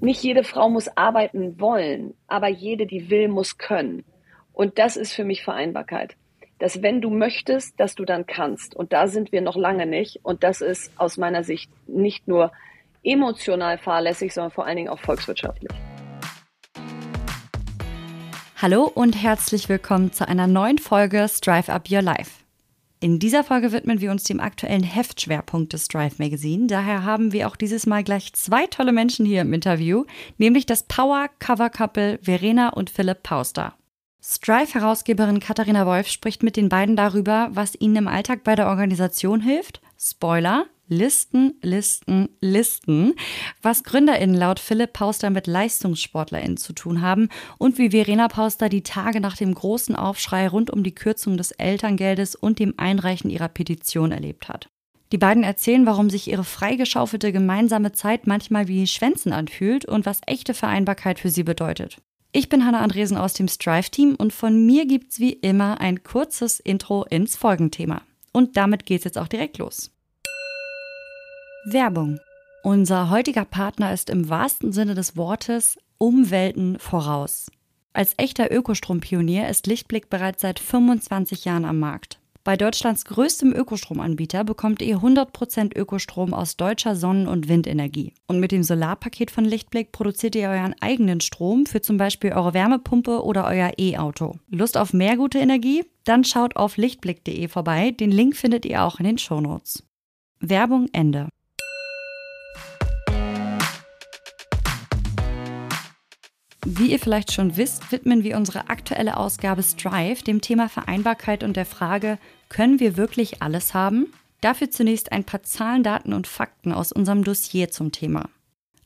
nicht jede Frau muss arbeiten wollen, aber jede, die will, muss können. Und das ist für mich Vereinbarkeit. Dass wenn du möchtest, dass du dann kannst. Und da sind wir noch lange nicht. Und das ist aus meiner Sicht nicht nur emotional fahrlässig, sondern vor allen Dingen auch volkswirtschaftlich. Hallo und herzlich willkommen zu einer neuen Folge Strive Up Your Life. In dieser Folge widmen wir uns dem aktuellen Heftschwerpunkt des Drive Magazine. Daher haben wir auch dieses Mal gleich zwei tolle Menschen hier im Interview, nämlich das Power Cover Couple Verena und Philipp Pauster. Strive-Herausgeberin Katharina Wolf spricht mit den beiden darüber, was ihnen im Alltag bei der Organisation hilft. Spoiler, Listen, Listen, Listen, was GründerInnen laut Philipp Pauster mit LeistungssportlerInnen zu tun haben und wie Verena Pauster die Tage nach dem großen Aufschrei rund um die Kürzung des Elterngeldes und dem Einreichen ihrer Petition erlebt hat. Die beiden erzählen, warum sich ihre freigeschaufelte gemeinsame Zeit manchmal wie Schwänzen anfühlt und was echte Vereinbarkeit für sie bedeutet. Ich bin Hanna Andresen aus dem Strive-Team und von mir gibt's wie immer ein kurzes Intro ins Folgenthema. Und damit geht's jetzt auch direkt los. Werbung. Unser heutiger Partner ist im wahrsten Sinne des Wortes Umwelten voraus. Als echter Ökostrompionier ist Lichtblick bereits seit 25 Jahren am Markt. Bei Deutschlands größtem Ökostromanbieter bekommt ihr 100% Ökostrom aus deutscher Sonnen- und Windenergie. Und mit dem Solarpaket von Lichtblick produziert ihr euren eigenen Strom für zum Beispiel eure Wärmepumpe oder euer E-Auto. Lust auf mehr gute Energie? Dann schaut auf lichtblick.de vorbei. Den Link findet ihr auch in den Shownotes. Werbung Ende. Wie ihr vielleicht schon wisst, widmen wir unsere aktuelle Ausgabe Strive dem Thema Vereinbarkeit und der Frage, können wir wirklich alles haben? Dafür zunächst ein paar Zahlen, Daten und Fakten aus unserem Dossier zum Thema.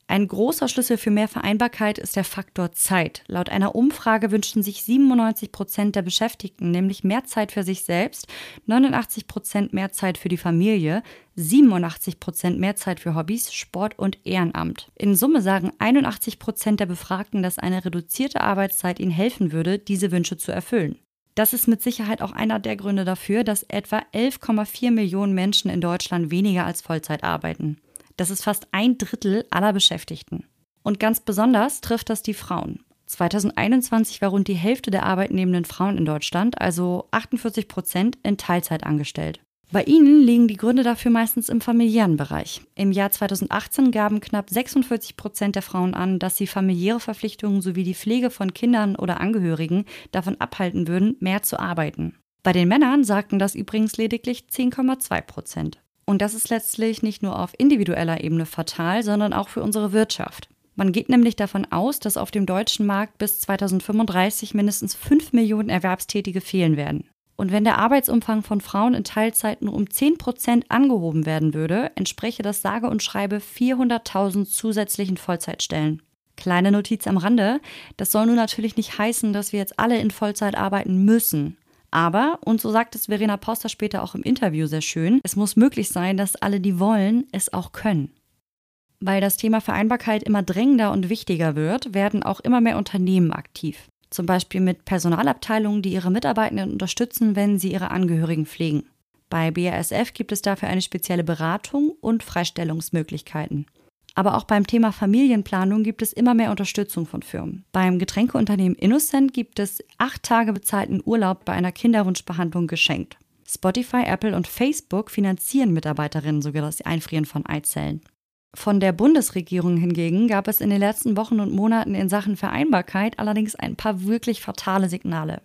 Ein großer Schlüssel für mehr Vereinbarkeit ist der Faktor Zeit. Laut einer Umfrage wünschen sich 97 Prozent der Beschäftigten nämlich mehr Zeit für sich selbst, 89 Prozent mehr Zeit für die Familie, 87 Prozent mehr Zeit für Hobbys, Sport und Ehrenamt. In Summe sagen 81 Prozent der Befragten, dass eine reduzierte Arbeitszeit ihnen helfen würde, diese Wünsche zu erfüllen. Das ist mit Sicherheit auch einer der Gründe dafür, dass etwa 11,4 Millionen Menschen in Deutschland weniger als Vollzeit arbeiten. Das ist fast ein Drittel aller Beschäftigten. Und ganz besonders trifft das die Frauen. 2021 war rund die Hälfte der arbeitnehmenden Frauen in Deutschland, also 48 Prozent, in Teilzeit angestellt. Bei ihnen liegen die Gründe dafür meistens im familiären Bereich. Im Jahr 2018 gaben knapp 46 Prozent der Frauen an, dass sie familiäre Verpflichtungen sowie die Pflege von Kindern oder Angehörigen davon abhalten würden, mehr zu arbeiten. Bei den Männern sagten das übrigens lediglich 10,2 Prozent. Und das ist letztlich nicht nur auf individueller Ebene fatal, sondern auch für unsere Wirtschaft. Man geht nämlich davon aus, dass auf dem deutschen Markt bis 2035 mindestens 5 Millionen Erwerbstätige fehlen werden. Und wenn der Arbeitsumfang von Frauen in Teilzeit nur um 10 Prozent angehoben werden würde, entspräche das sage und schreibe 400.000 zusätzlichen Vollzeitstellen. Kleine Notiz am Rande, das soll nun natürlich nicht heißen, dass wir jetzt alle in Vollzeit arbeiten müssen. Aber, und so sagt es Verena Pauster später auch im Interview sehr schön, es muss möglich sein, dass alle, die wollen, es auch können. Weil das Thema Vereinbarkeit immer drängender und wichtiger wird, werden auch immer mehr Unternehmen aktiv. Zum Beispiel mit Personalabteilungen, die ihre Mitarbeitenden unterstützen, wenn sie ihre Angehörigen pflegen. Bei BASF gibt es dafür eine spezielle Beratung und Freistellungsmöglichkeiten. Aber auch beim Thema Familienplanung gibt es immer mehr Unterstützung von Firmen. Beim Getränkeunternehmen Innocent gibt es acht Tage bezahlten Urlaub bei einer Kinderwunschbehandlung geschenkt. Spotify, Apple und Facebook finanzieren Mitarbeiterinnen sogar das Einfrieren von Eizellen. Von der Bundesregierung hingegen gab es in den letzten Wochen und Monaten in Sachen Vereinbarkeit allerdings ein paar wirklich fatale Signale.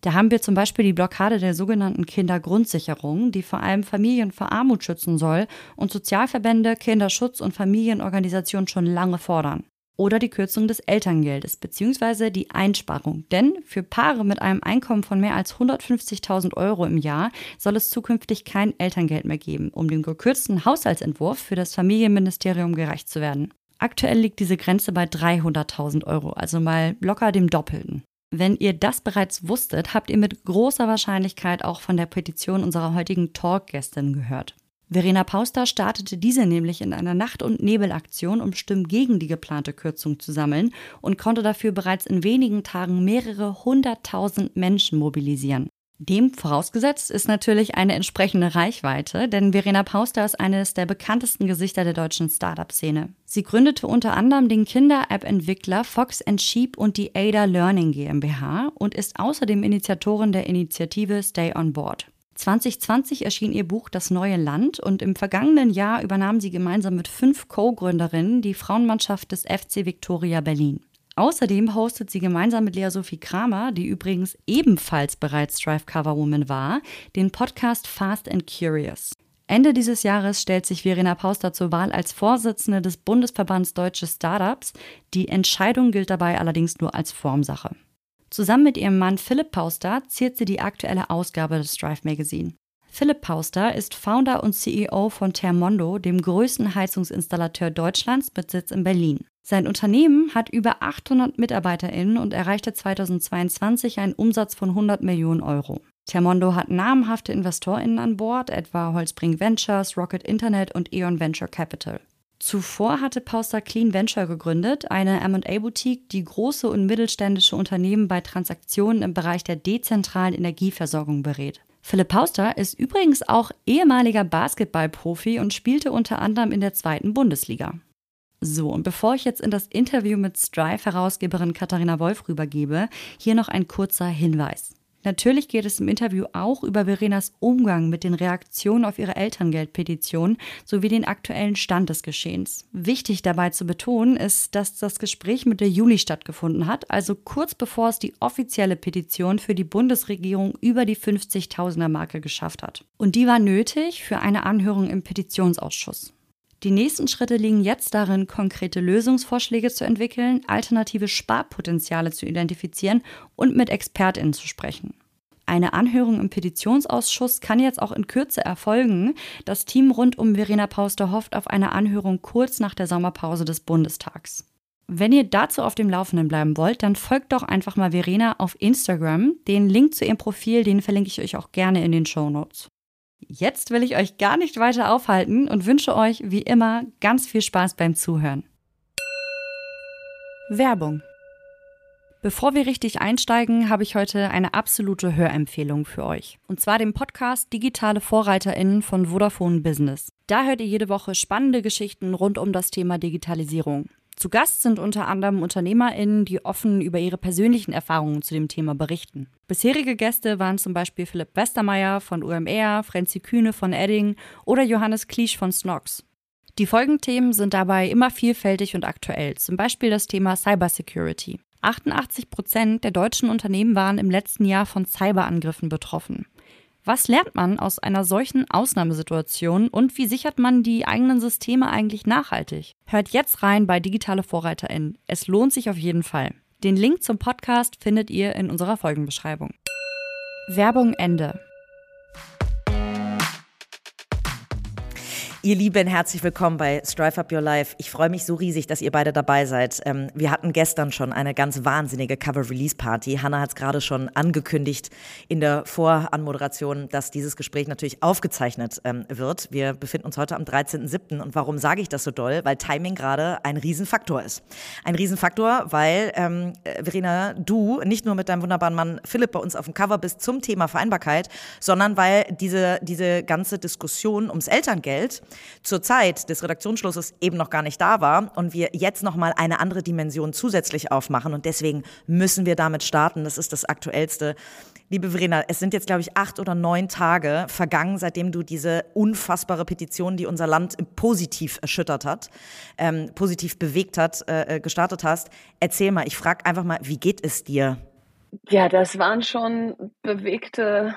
Da haben wir zum Beispiel die Blockade der sogenannten Kindergrundsicherung, die vor allem Familien vor Armut schützen soll und Sozialverbände, Kinderschutz und Familienorganisationen schon lange fordern. Oder die Kürzung des Elterngeldes bzw. die Einsparung. Denn für Paare mit einem Einkommen von mehr als 150.000 Euro im Jahr soll es zukünftig kein Elterngeld mehr geben, um dem gekürzten Haushaltsentwurf für das Familienministerium gerecht zu werden. Aktuell liegt diese Grenze bei 300.000 Euro, also mal locker dem Doppelten. Wenn ihr das bereits wusstet, habt ihr mit großer Wahrscheinlichkeit auch von der Petition unserer heutigen Talk-Gästin gehört. Verena Pauster startete diese nämlich in einer Nacht- und Nebelaktion, um Stimmen gegen die geplante Kürzung zu sammeln und konnte dafür bereits in wenigen Tagen mehrere hunderttausend Menschen mobilisieren. Dem vorausgesetzt ist natürlich eine entsprechende Reichweite, denn Verena Pauster ist eines der bekanntesten Gesichter der deutschen Startup-Szene. Sie gründete unter anderem den Kinder-App-Entwickler Fox Sheep und die Ada Learning GmbH und ist außerdem Initiatorin der Initiative Stay on Board. 2020 erschien ihr Buch Das neue Land und im vergangenen Jahr übernahm sie gemeinsam mit fünf Co-Gründerinnen die Frauenmannschaft des FC Victoria Berlin. Außerdem hostet sie gemeinsam mit Lea Sophie Kramer, die übrigens ebenfalls bereits Drive Cover Woman war, den Podcast Fast and Curious. Ende dieses Jahres stellt sich Verena Pauster zur Wahl als Vorsitzende des Bundesverbands Deutsche Startups. Die Entscheidung gilt dabei allerdings nur als Formsache. Zusammen mit ihrem Mann Philipp Pauster ziert sie die aktuelle Ausgabe des Drive Magazine. Philipp Pauster ist Founder und CEO von Thermondo, dem größten Heizungsinstallateur Deutschlands mit Sitz in Berlin. Sein Unternehmen hat über 800 MitarbeiterInnen und erreichte 2022 einen Umsatz von 100 Millionen Euro. Thermondo hat namhafte InvestorInnen an Bord, etwa Holzbring Ventures, Rocket Internet und Eon Venture Capital. Zuvor hatte Pauster Clean Venture gegründet, eine MA-Boutique, die große und mittelständische Unternehmen bei Transaktionen im Bereich der dezentralen Energieversorgung berät. Philipp Pauster ist übrigens auch ehemaliger Basketballprofi und spielte unter anderem in der zweiten Bundesliga. So, und bevor ich jetzt in das Interview mit Strive-Herausgeberin Katharina Wolf rübergebe, hier noch ein kurzer Hinweis. Natürlich geht es im Interview auch über Verenas Umgang mit den Reaktionen auf ihre Elterngeldpetition sowie den aktuellen Stand des Geschehens. Wichtig dabei zu betonen ist, dass das Gespräch mit der Juli stattgefunden hat, also kurz bevor es die offizielle Petition für die Bundesregierung über die 50.000er Marke geschafft hat. Und die war nötig für eine Anhörung im Petitionsausschuss. Die nächsten Schritte liegen jetzt darin, konkrete Lösungsvorschläge zu entwickeln, alternative Sparpotenziale zu identifizieren und mit ExpertInnen zu sprechen. Eine Anhörung im Petitionsausschuss kann jetzt auch in Kürze erfolgen. Das Team rund um Verena Pauster hofft auf eine Anhörung kurz nach der Sommerpause des Bundestags. Wenn ihr dazu auf dem Laufenden bleiben wollt, dann folgt doch einfach mal Verena auf Instagram. Den Link zu ihrem Profil, den verlinke ich euch auch gerne in den Show Notes. Jetzt will ich euch gar nicht weiter aufhalten und wünsche euch wie immer ganz viel Spaß beim Zuhören. Werbung. Bevor wir richtig einsteigen, habe ich heute eine absolute Hörempfehlung für euch. Und zwar den Podcast Digitale VorreiterInnen von Vodafone Business. Da hört ihr jede Woche spannende Geschichten rund um das Thema Digitalisierung. Zu Gast sind unter anderem UnternehmerInnen, die offen über ihre persönlichen Erfahrungen zu dem Thema berichten. Bisherige Gäste waren zum Beispiel Philipp Westermeier von UMR, Frenzi Kühne von Edding oder Johannes Kliesch von Snox. Die Folgenthemen sind dabei immer vielfältig und aktuell, zum Beispiel das Thema Cybersecurity. 88 Prozent der deutschen Unternehmen waren im letzten Jahr von Cyberangriffen betroffen. Was lernt man aus einer solchen Ausnahmesituation und wie sichert man die eigenen Systeme eigentlich nachhaltig? Hört jetzt rein bei Digitale VorreiterInnen. Es lohnt sich auf jeden Fall. Den Link zum Podcast findet ihr in unserer Folgenbeschreibung. Werbung Ende. Ihr Lieben, herzlich willkommen bei Strive Up Your Life. Ich freue mich so riesig, dass ihr beide dabei seid. Ähm, wir hatten gestern schon eine ganz wahnsinnige Cover-Release-Party. Hanna hat es gerade schon angekündigt in der Voranmoderation, dass dieses Gespräch natürlich aufgezeichnet ähm, wird. Wir befinden uns heute am 13.07. Und warum sage ich das so doll? Weil Timing gerade ein Riesenfaktor ist. Ein Riesenfaktor, weil, ähm, Verena, du nicht nur mit deinem wunderbaren Mann Philipp bei uns auf dem Cover bist zum Thema Vereinbarkeit, sondern weil diese, diese ganze Diskussion ums Elterngeld zur Zeit des Redaktionsschlusses eben noch gar nicht da war und wir jetzt noch mal eine andere Dimension zusätzlich aufmachen und deswegen müssen wir damit starten. Das ist das Aktuellste. Liebe Verena, es sind jetzt, glaube ich, acht oder neun Tage vergangen, seitdem du diese unfassbare Petition, die unser Land positiv erschüttert hat, ähm, positiv bewegt hat, äh, äh gestartet hast. Erzähl mal, ich frage einfach mal, wie geht es dir? Ja, das waren schon bewegte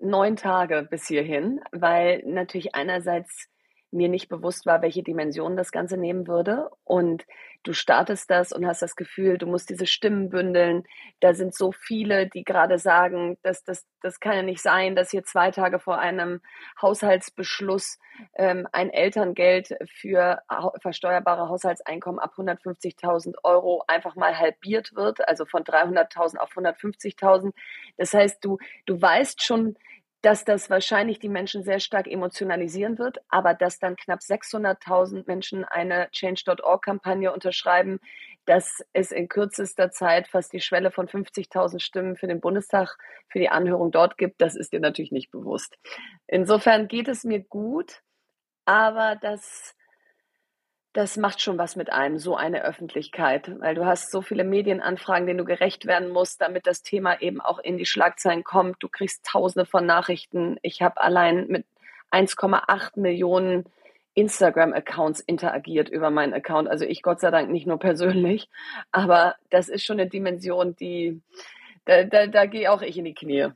neun Tage bis hierhin, weil natürlich einerseits mir nicht bewusst war, welche Dimension das Ganze nehmen würde. Und du startest das und hast das Gefühl, du musst diese Stimmen bündeln. Da sind so viele, die gerade sagen, dass das, das kann ja nicht sein, dass hier zwei Tage vor einem Haushaltsbeschluss ähm, ein Elterngeld für versteuerbare Haushaltseinkommen ab 150.000 Euro einfach mal halbiert wird, also von 300.000 auf 150.000. Das heißt, du, du weißt schon, dass das wahrscheinlich die Menschen sehr stark emotionalisieren wird, aber dass dann knapp 600.000 Menschen eine Change.org-Kampagne unterschreiben, dass es in kürzester Zeit fast die Schwelle von 50.000 Stimmen für den Bundestag, für die Anhörung dort gibt, das ist dir natürlich nicht bewusst. Insofern geht es mir gut, aber das, das macht schon was mit einem, so eine Öffentlichkeit, weil du hast so viele Medienanfragen, denen du gerecht werden musst, damit das Thema eben auch in die Schlagzeilen kommt. Du kriegst tausende von Nachrichten. Ich habe allein mit 1,8 Millionen Instagram-Accounts interagiert über meinen Account. Also ich Gott sei Dank nicht nur persönlich, aber das ist schon eine Dimension, die, da, da, da gehe auch ich in die Knie.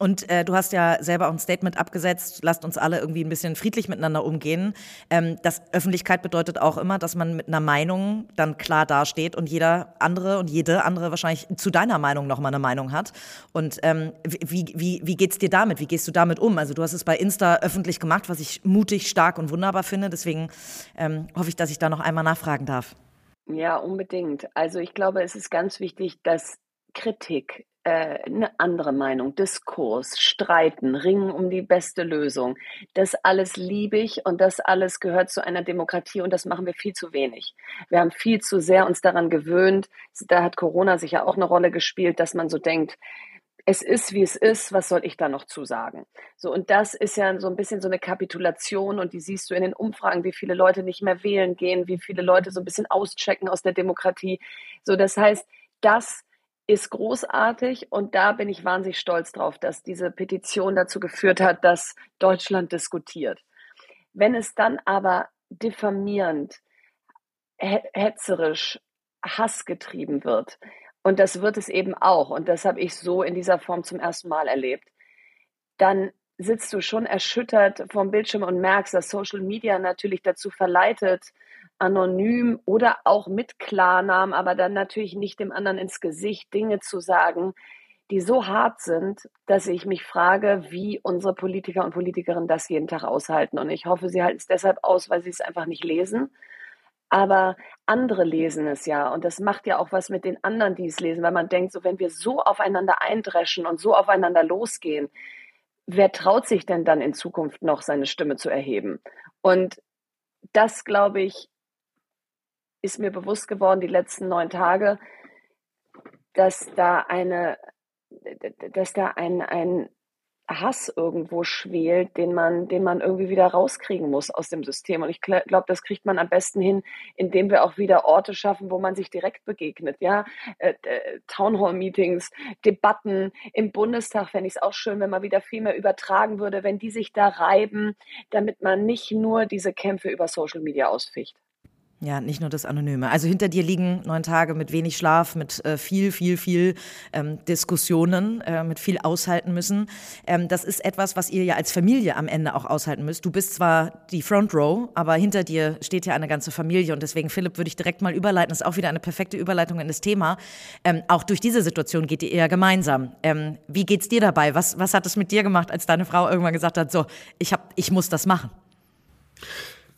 Und äh, du hast ja selber auch ein Statement abgesetzt, lasst uns alle irgendwie ein bisschen friedlich miteinander umgehen. Ähm, das Öffentlichkeit bedeutet auch immer, dass man mit einer Meinung dann klar dasteht und jeder andere und jede andere wahrscheinlich zu deiner Meinung nochmal eine Meinung hat. Und ähm, wie, wie, wie geht's dir damit? Wie gehst du damit um? Also du hast es bei Insta öffentlich gemacht, was ich mutig, stark und wunderbar finde. Deswegen ähm, hoffe ich, dass ich da noch einmal nachfragen darf. Ja, unbedingt. Also ich glaube, es ist ganz wichtig, dass Kritik äh, eine andere Meinung, Diskurs, Streiten, Ringen um die beste Lösung. Das alles liebe ich und das alles gehört zu einer Demokratie und das machen wir viel zu wenig. Wir haben viel zu sehr uns daran gewöhnt. Da hat Corona sicher auch eine Rolle gespielt, dass man so denkt, es ist, wie es ist, was soll ich da noch zu sagen? So, und das ist ja so ein bisschen so eine Kapitulation und die siehst du in den Umfragen, wie viele Leute nicht mehr wählen gehen, wie viele Leute so ein bisschen auschecken aus der Demokratie. So, das heißt, das ist großartig und da bin ich wahnsinnig stolz drauf, dass diese Petition dazu geführt hat, dass Deutschland diskutiert. Wenn es dann aber diffamierend, hetzerisch, hassgetrieben wird, und das wird es eben auch, und das habe ich so in dieser Form zum ersten Mal erlebt, dann sitzt du schon erschüttert vom Bildschirm und merkst, dass Social Media natürlich dazu verleitet, anonym oder auch mit Klarnamen, aber dann natürlich nicht dem anderen ins Gesicht Dinge zu sagen, die so hart sind, dass ich mich frage, wie unsere Politiker und Politikerinnen das jeden Tag aushalten. Und ich hoffe, sie halten es deshalb aus, weil sie es einfach nicht lesen. Aber andere lesen es ja. Und das macht ja auch was mit den anderen, die es lesen, weil man denkt, so wenn wir so aufeinander eindreschen und so aufeinander losgehen, wer traut sich denn dann in Zukunft noch seine Stimme zu erheben? Und das, glaube ich, ist mir bewusst geworden, die letzten neun Tage, dass da eine, dass da ein, ein Hass irgendwo schwelt, den man, den man irgendwie wieder rauskriegen muss aus dem System. Und ich glaube, das kriegt man am besten hin, indem wir auch wieder Orte schaffen, wo man sich direkt begegnet. Ja, äh, äh, Townhall-Meetings, Debatten im Bundestag fände ich es auch schön, wenn man wieder viel mehr übertragen würde, wenn die sich da reiben, damit man nicht nur diese Kämpfe über Social Media ausficht. Ja, nicht nur das Anonyme. Also hinter dir liegen neun Tage mit wenig Schlaf, mit äh, viel, viel, viel ähm, Diskussionen, äh, mit viel aushalten müssen. Ähm, das ist etwas, was ihr ja als Familie am Ende auch aushalten müsst. Du bist zwar die Front Row, aber hinter dir steht ja eine ganze Familie. Und deswegen, Philipp, würde ich direkt mal überleiten. Das ist auch wieder eine perfekte Überleitung in das Thema. Ähm, auch durch diese Situation geht ihr eher gemeinsam. Ähm, wie geht's dir dabei? Was, was hat es mit dir gemacht, als deine Frau irgendwann gesagt hat, so, ich, hab, ich muss das machen?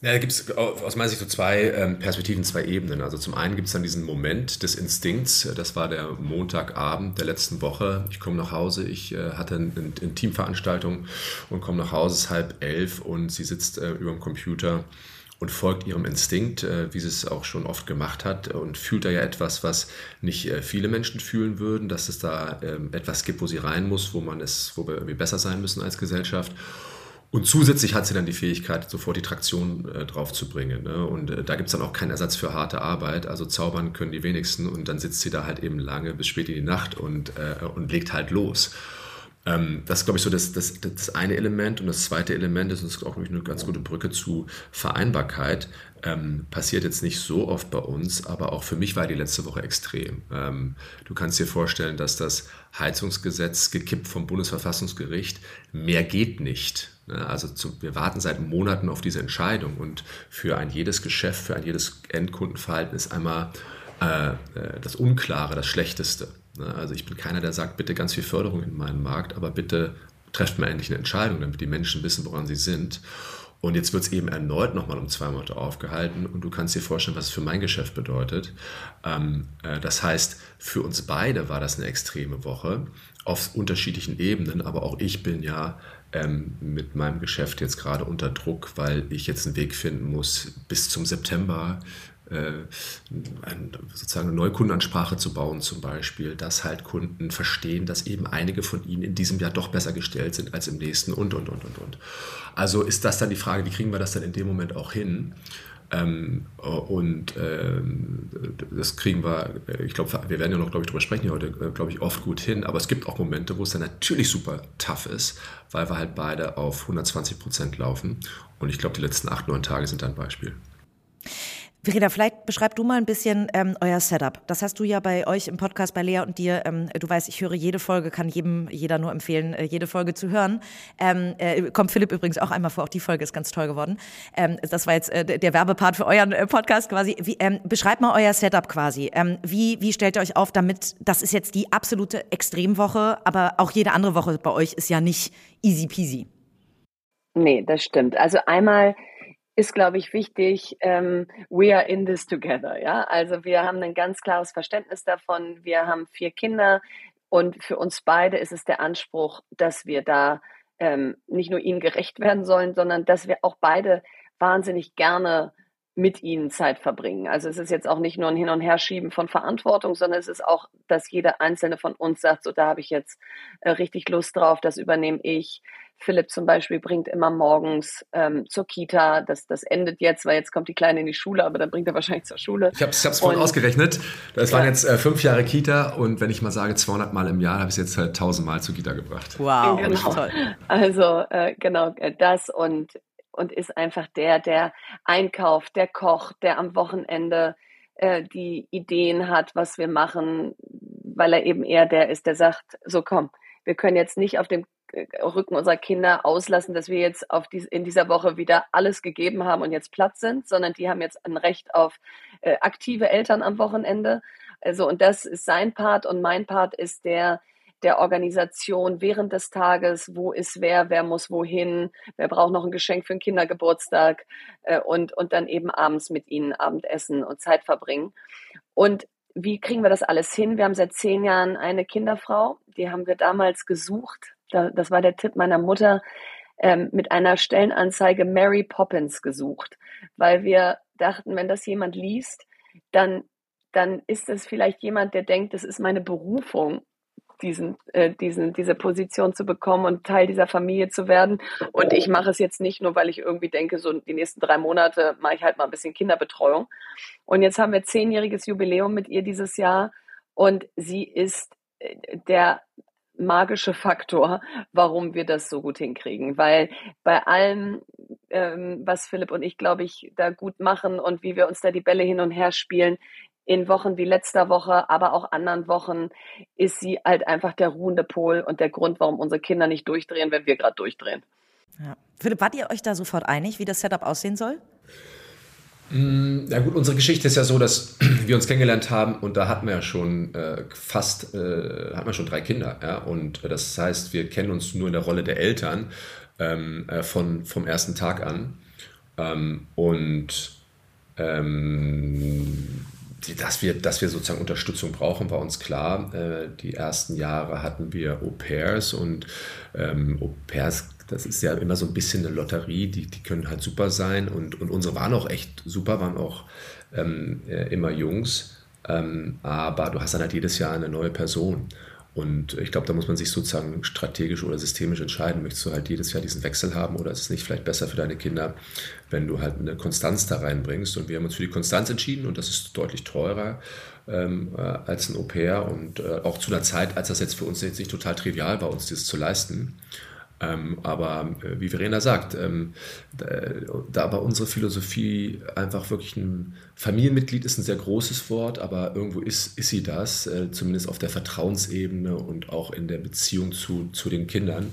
Ja, da gibt es aus meiner Sicht so zwei ähm, Perspektiven, zwei Ebenen. Also zum einen gibt es dann diesen Moment des Instinkts. Das war der Montagabend der letzten Woche. Ich komme nach Hause, ich äh, hatte eine, eine Teamveranstaltung und komme nach Hause, es ist halb elf und sie sitzt äh, über dem Computer und folgt ihrem Instinkt, äh, wie sie es auch schon oft gemacht hat und fühlt da ja etwas, was nicht viele Menschen fühlen würden, dass es da ähm, etwas gibt, wo sie rein muss, wo man es, wo wir irgendwie besser sein müssen als Gesellschaft. Und zusätzlich hat sie dann die Fähigkeit, sofort die Traktion äh, draufzubringen. Ne? Und äh, da gibt es dann auch keinen Ersatz für harte Arbeit. Also zaubern können die wenigsten und dann sitzt sie da halt eben lange bis spät in die Nacht und, äh, und legt halt los. Ähm, das ist, glaube ich, so das, das, das eine Element. Und das zweite Element ist, und das ist auch eine ganz gute Brücke zu Vereinbarkeit, ähm, passiert jetzt nicht so oft bei uns, aber auch für mich war die letzte Woche extrem. Ähm, du kannst dir vorstellen, dass das Heizungsgesetz gekippt vom Bundesverfassungsgericht, mehr geht nicht also zu, wir warten seit Monaten auf diese Entscheidung und für ein jedes Geschäft, für ein jedes Endkundenverhalten ist einmal äh, äh, das Unklare das Schlechteste. Ne, also ich bin keiner, der sagt, bitte ganz viel Förderung in meinen Markt, aber bitte trefft mir endlich eine Entscheidung, damit die Menschen wissen, woran sie sind. Und jetzt wird es eben erneut nochmal um zwei Monate aufgehalten und du kannst dir vorstellen, was es für mein Geschäft bedeutet. Ähm, äh, das heißt, für uns beide war das eine extreme Woche auf unterschiedlichen Ebenen, aber auch ich bin ja ähm, mit meinem Geschäft jetzt gerade unter Druck, weil ich jetzt einen Weg finden muss, bis zum September äh, sozusagen eine Neukundenansprache zu bauen zum Beispiel, dass halt Kunden verstehen, dass eben einige von ihnen in diesem Jahr doch besser gestellt sind als im nächsten und, und, und, und, und. Also ist das dann die Frage, wie kriegen wir das dann in dem Moment auch hin? Ähm, und ähm, das kriegen wir, ich glaube, wir werden ja noch, glaube ich, drüber sprechen heute, äh, glaube ich, oft gut hin. Aber es gibt auch Momente, wo es dann natürlich super tough ist, weil wir halt beide auf 120 Prozent laufen. Und ich glaube, die letzten acht, neun Tage sind da ein Beispiel. Verena, vielleicht beschreib du mal ein bisschen ähm, euer Setup. Das hast du ja bei euch im Podcast bei Lea und dir. Ähm, du weißt, ich höre jede Folge, kann jedem, jeder nur empfehlen, äh, jede Folge zu hören. Ähm, äh, kommt Philipp übrigens auch einmal vor. Auch die Folge ist ganz toll geworden. Ähm, das war jetzt äh, der Werbepart für euren äh, Podcast quasi. Wie, ähm, beschreibt mal euer Setup quasi. Ähm, wie, wie stellt ihr euch auf, damit das ist jetzt die absolute Extremwoche, aber auch jede andere Woche bei euch ist ja nicht easy peasy. Nee, das stimmt. Also einmal ist, glaube ich, wichtig, ähm, we are in this together. Ja, also wir haben ein ganz klares Verständnis davon. Wir haben vier Kinder und für uns beide ist es der Anspruch, dass wir da ähm, nicht nur ihnen gerecht werden sollen, sondern dass wir auch beide wahnsinnig gerne mit ihnen Zeit verbringen. Also es ist jetzt auch nicht nur ein Hin- und Herschieben von Verantwortung, sondern es ist auch, dass jeder einzelne von uns sagt, so da habe ich jetzt äh, richtig Lust drauf, das übernehme ich. Philipp zum Beispiel bringt immer morgens ähm, zur Kita. Das, das endet jetzt, weil jetzt kommt die Kleine in die Schule, aber dann bringt er wahrscheinlich zur Schule. Ich habe es vorhin ausgerechnet. Das ja. waren jetzt äh, fünf Jahre Kita und wenn ich mal sage 200 Mal im Jahr, habe ich es jetzt halt 1000 Mal zur Kita gebracht. Wow, genau. toll. Also äh, genau äh, das und und ist einfach der, der einkauft, der kocht, der am Wochenende äh, die Ideen hat, was wir machen, weil er eben eher der ist, der sagt, so komm, wir können jetzt nicht auf dem Rücken unserer Kinder auslassen, dass wir jetzt auf dies, in dieser Woche wieder alles gegeben haben und jetzt Platz sind, sondern die haben jetzt ein Recht auf äh, aktive Eltern am Wochenende. Also, und das ist sein Part und mein Part ist der, der Organisation während des Tages, wo ist wer, wer muss wohin, wer braucht noch ein Geschenk für einen Kindergeburtstag äh, und, und dann eben abends mit ihnen Abendessen und Zeit verbringen. Und wie kriegen wir das alles hin? Wir haben seit zehn Jahren eine Kinderfrau, die haben wir damals gesucht. Das war der Tipp meiner Mutter, ähm, mit einer Stellenanzeige Mary Poppins gesucht, weil wir dachten, wenn das jemand liest, dann, dann ist es vielleicht jemand, der denkt, das ist meine Berufung diesen, äh, diesen, diese Position zu bekommen und Teil dieser Familie zu werden. Und ich mache es jetzt nicht nur, weil ich irgendwie denke, so die nächsten drei Monate mache ich halt mal ein bisschen Kinderbetreuung. Und jetzt haben wir zehnjähriges Jubiläum mit ihr dieses Jahr und sie ist äh, der magische Faktor, warum wir das so gut hinkriegen. Weil bei allem, ähm, was Philipp und ich, glaube ich, da gut machen und wie wir uns da die Bälle hin und her spielen, in Wochen wie letzter Woche, aber auch anderen Wochen ist sie halt einfach der ruhende Pol und der Grund, warum unsere Kinder nicht durchdrehen, wenn wir gerade durchdrehen. Ja. Philipp, wart ihr euch da sofort einig, wie das Setup aussehen soll? Mm, ja gut, unsere Geschichte ist ja so, dass wir uns kennengelernt haben und da hatten wir ja schon äh, fast, äh, hatten wir schon drei Kinder. Ja? Und äh, das heißt, wir kennen uns nur in der Rolle der Eltern ähm, äh, von, vom ersten Tag an. Ähm, und ähm, dass wir, dass wir sozusagen Unterstützung brauchen, war uns klar. Äh, die ersten Jahre hatten wir Au pairs und ähm, Au pairs, das ist ja immer so ein bisschen eine Lotterie, die, die können halt super sein und, und unsere waren auch echt super, waren auch ähm, äh, immer Jungs, ähm, aber du hast dann halt jedes Jahr eine neue Person. Und ich glaube, da muss man sich sozusagen strategisch oder systemisch entscheiden. Möchtest du halt jedes Jahr diesen Wechsel haben oder ist es nicht vielleicht besser für deine Kinder, wenn du halt eine Konstanz da reinbringst? Und wir haben uns für die Konstanz entschieden und das ist deutlich teurer ähm, äh, als ein Au-pair und äh, auch zu einer Zeit, als das jetzt für uns jetzt nicht total trivial war, uns das zu leisten. Ähm, aber äh, wie Verena sagt, ähm, da, da aber unsere Philosophie einfach wirklich ein Familienmitglied ist ein sehr großes Wort, aber irgendwo ist, ist sie das, äh, zumindest auf der Vertrauensebene und auch in der Beziehung zu, zu den Kindern.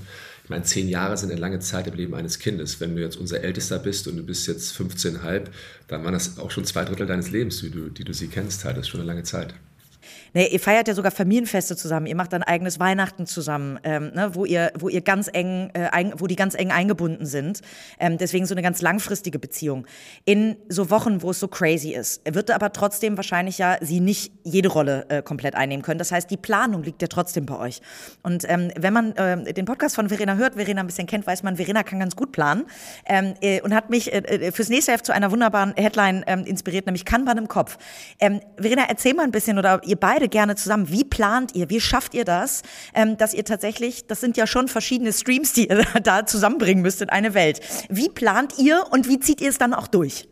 Ich meine, zehn Jahre sind eine lange Zeit im Leben eines Kindes. Wenn du jetzt unser Ältester bist und du bist jetzt 15,5, dann waren das auch schon zwei Drittel deines Lebens, die du, die du sie kennst. Halt. Das ist schon eine lange Zeit. Nee, ihr feiert ja sogar Familienfeste zusammen. Ihr macht dann eigenes Weihnachten zusammen, ähm, ne, wo ihr, wo ihr ganz eng, äh, ein, wo die ganz eng eingebunden sind. Ähm, deswegen so eine ganz langfristige Beziehung. In so Wochen, wo es so crazy ist, wird aber trotzdem wahrscheinlich ja sie nicht jede Rolle äh, komplett einnehmen können. Das heißt, die Planung liegt ja trotzdem bei euch. Und ähm, wenn man äh, den Podcast von Verena hört, Verena ein bisschen kennt, weiß man, Verena kann ganz gut planen ähm, äh, und hat mich äh, äh, fürs nächste Heft zu einer wunderbaren Headline ähm, inspiriert, nämlich Kanban im Kopf. Ähm, Verena, erzähl mal ein bisschen oder ihr beide gerne zusammen. Wie plant ihr? Wie schafft ihr das, ähm, dass ihr tatsächlich, das sind ja schon verschiedene Streams, die ihr da zusammenbringen müsst in eine Welt. Wie plant ihr und wie zieht ihr es dann auch durch?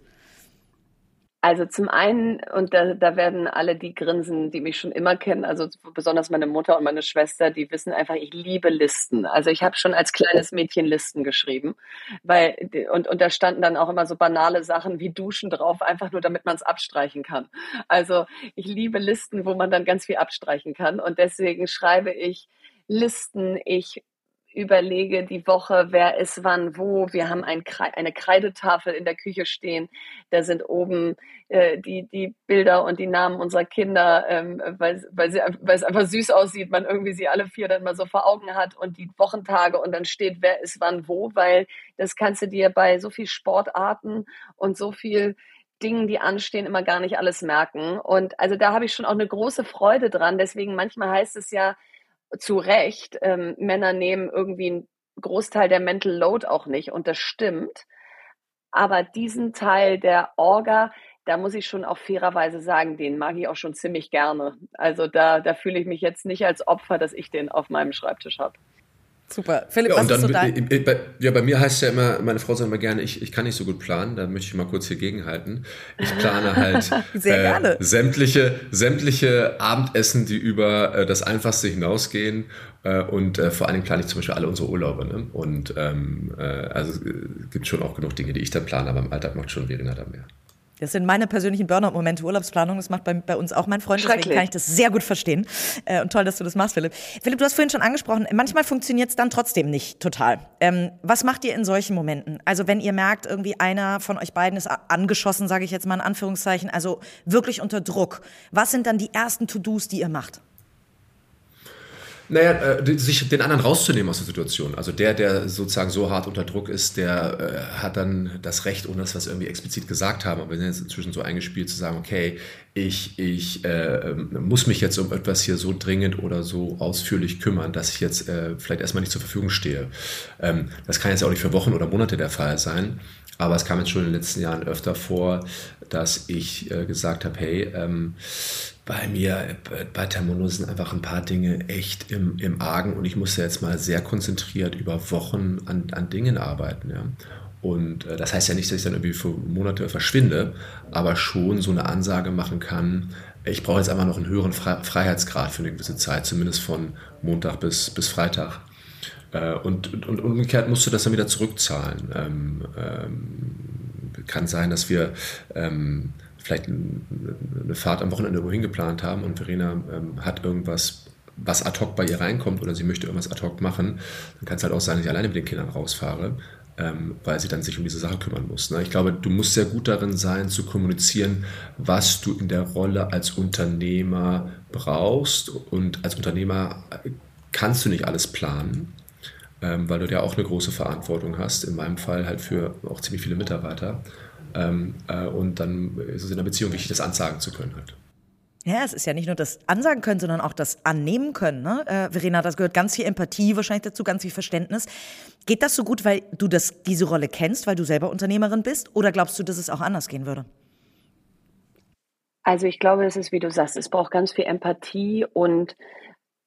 Also zum einen, und da, da werden alle die grinsen, die mich schon immer kennen, also besonders meine Mutter und meine Schwester, die wissen einfach, ich liebe Listen. Also ich habe schon als kleines Mädchen Listen geschrieben, weil und, und da standen dann auch immer so banale Sachen wie Duschen drauf, einfach nur damit man es abstreichen kann. Also ich liebe Listen, wo man dann ganz viel abstreichen kann und deswegen schreibe ich Listen, ich überlege die Woche, wer ist wann wo. Wir haben ein, eine Kreidetafel in der Küche stehen. Da sind oben äh, die, die Bilder und die Namen unserer Kinder, ähm, weil, weil, weil es einfach süß aussieht, man irgendwie sie alle vier dann mal so vor Augen hat und die Wochentage und dann steht, wer ist wann wo, weil das kannst du dir bei so viel Sportarten und so viel Dingen, die anstehen, immer gar nicht alles merken. Und also da habe ich schon auch eine große Freude dran. Deswegen manchmal heißt es ja, zu Recht, ähm, Männer nehmen irgendwie einen Großteil der Mental Load auch nicht und das stimmt. Aber diesen Teil der Orga, da muss ich schon auch fairerweise sagen, den mag ich auch schon ziemlich gerne. Also da, da fühle ich mich jetzt nicht als Opfer, dass ich den auf meinem Schreibtisch habe. Super. Philipp, ja, was ist so dein? Äh, bei, ja, bei mir heißt ja immer, meine Frau sagt immer gerne, ich, ich kann nicht so gut planen, da möchte ich mal kurz hier gegenhalten. Ich plane halt äh, sämtliche, sämtliche Abendessen, die über äh, das Einfachste hinausgehen äh, und äh, vor allen Dingen plane ich zum Beispiel alle unsere Urlaube. Ne? Und ähm, äh, also es gibt schon auch genug Dinge, die ich da plane, aber im Alltag macht schon Verena da mehr. Das sind meine persönlichen Burnout-Momente, Urlaubsplanung. Das macht bei, bei, uns auch mein Freund, deswegen kann ich das sehr gut verstehen. Äh, und toll, dass du das machst, Philipp. Philipp, du hast vorhin schon angesprochen, manchmal funktioniert es dann trotzdem nicht total. Ähm, was macht ihr in solchen Momenten? Also wenn ihr merkt, irgendwie einer von euch beiden ist angeschossen, sage ich jetzt mal in Anführungszeichen, also wirklich unter Druck. Was sind dann die ersten To-Dos, die ihr macht? Naja, äh, sich den anderen rauszunehmen aus der Situation. Also der, der sozusagen so hart unter Druck ist, der äh, hat dann das Recht, ohne dass wir es irgendwie explizit gesagt haben, aber wir sind jetzt inzwischen so eingespielt zu sagen, okay, ich, ich äh, muss mich jetzt um etwas hier so dringend oder so ausführlich kümmern, dass ich jetzt äh, vielleicht erstmal nicht zur Verfügung stehe. Ähm, das kann jetzt auch nicht für Wochen oder Monate der Fall sein. Aber es kam jetzt schon in den letzten Jahren öfter vor, dass ich äh, gesagt habe, hey, ähm, bei mir, bei Thermono sind einfach ein paar Dinge echt im, im Argen und ich musste jetzt mal sehr konzentriert über Wochen an, an Dingen arbeiten. Ja. Und äh, das heißt ja nicht, dass ich dann irgendwie für Monate verschwinde, aber schon so eine Ansage machen kann, ich brauche jetzt einfach noch einen höheren Freiheitsgrad für eine gewisse Zeit, zumindest von Montag bis, bis Freitag. Äh, und, und, und umgekehrt musst du das dann wieder zurückzahlen. Ähm, ähm, kann sein, dass wir ähm, vielleicht eine Fahrt am Wochenende wohin geplant haben und Verena ähm, hat irgendwas, was ad hoc bei ihr reinkommt oder sie möchte irgendwas ad hoc machen, dann kann es halt auch sein, dass ich alleine mit den Kindern rausfahre, ähm, weil sie dann sich um diese Sache kümmern muss. Ne? Ich glaube, du musst sehr gut darin sein, zu kommunizieren, was du in der Rolle als Unternehmer brauchst und als Unternehmer kannst du nicht alles planen. Ähm, weil du ja auch eine große Verantwortung hast, in meinem Fall halt für auch ziemlich viele Mitarbeiter. Ähm, äh, und dann ist es in der Beziehung wichtig, das ansagen zu können halt. Ja, es ist ja nicht nur das Ansagen können, sondern auch das Annehmen können. Ne? Äh, Verena, das gehört ganz viel Empathie wahrscheinlich dazu, ganz viel Verständnis. Geht das so gut, weil du das, diese Rolle kennst, weil du selber Unternehmerin bist? Oder glaubst du, dass es auch anders gehen würde? Also ich glaube, es ist, wie du sagst, es braucht ganz viel Empathie und,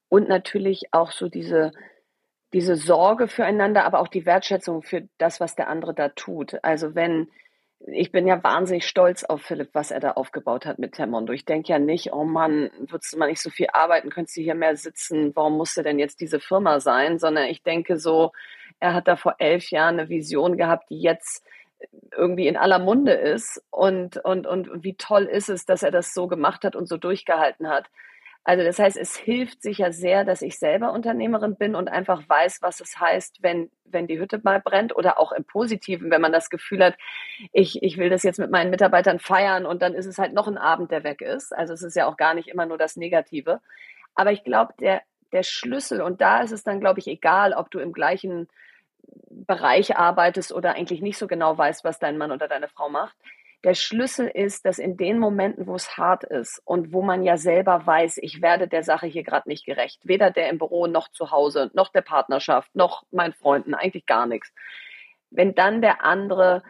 und natürlich auch so diese, diese Sorge füreinander, aber auch die Wertschätzung für das, was der andere da tut. Also wenn ich bin ja wahnsinnig stolz auf Philipp, was er da aufgebaut hat mit Termondo. Ich denke ja nicht, oh Mann, würdest du mal nicht so viel arbeiten, könntest du hier mehr sitzen, warum musste denn jetzt diese Firma sein? Sondern ich denke so, er hat da vor elf Jahren eine Vision gehabt, die jetzt irgendwie in aller Munde ist und, und, und wie toll ist es, dass er das so gemacht hat und so durchgehalten hat. Also das heißt, es hilft sicher sehr, dass ich selber Unternehmerin bin und einfach weiß, was es heißt, wenn, wenn die Hütte mal brennt oder auch im Positiven, wenn man das Gefühl hat, ich, ich will das jetzt mit meinen Mitarbeitern feiern und dann ist es halt noch ein Abend, der weg ist. Also es ist ja auch gar nicht immer nur das Negative. Aber ich glaube, der, der Schlüssel, und da ist es dann, glaube ich, egal, ob du im gleichen Bereich arbeitest oder eigentlich nicht so genau weißt, was dein Mann oder deine Frau macht, der Schlüssel ist, dass in den Momenten, wo es hart ist und wo man ja selber weiß, ich werde der Sache hier gerade nicht gerecht, weder der im Büro noch zu Hause, noch der Partnerschaft, noch meinen Freunden, eigentlich gar nichts. Wenn dann der andere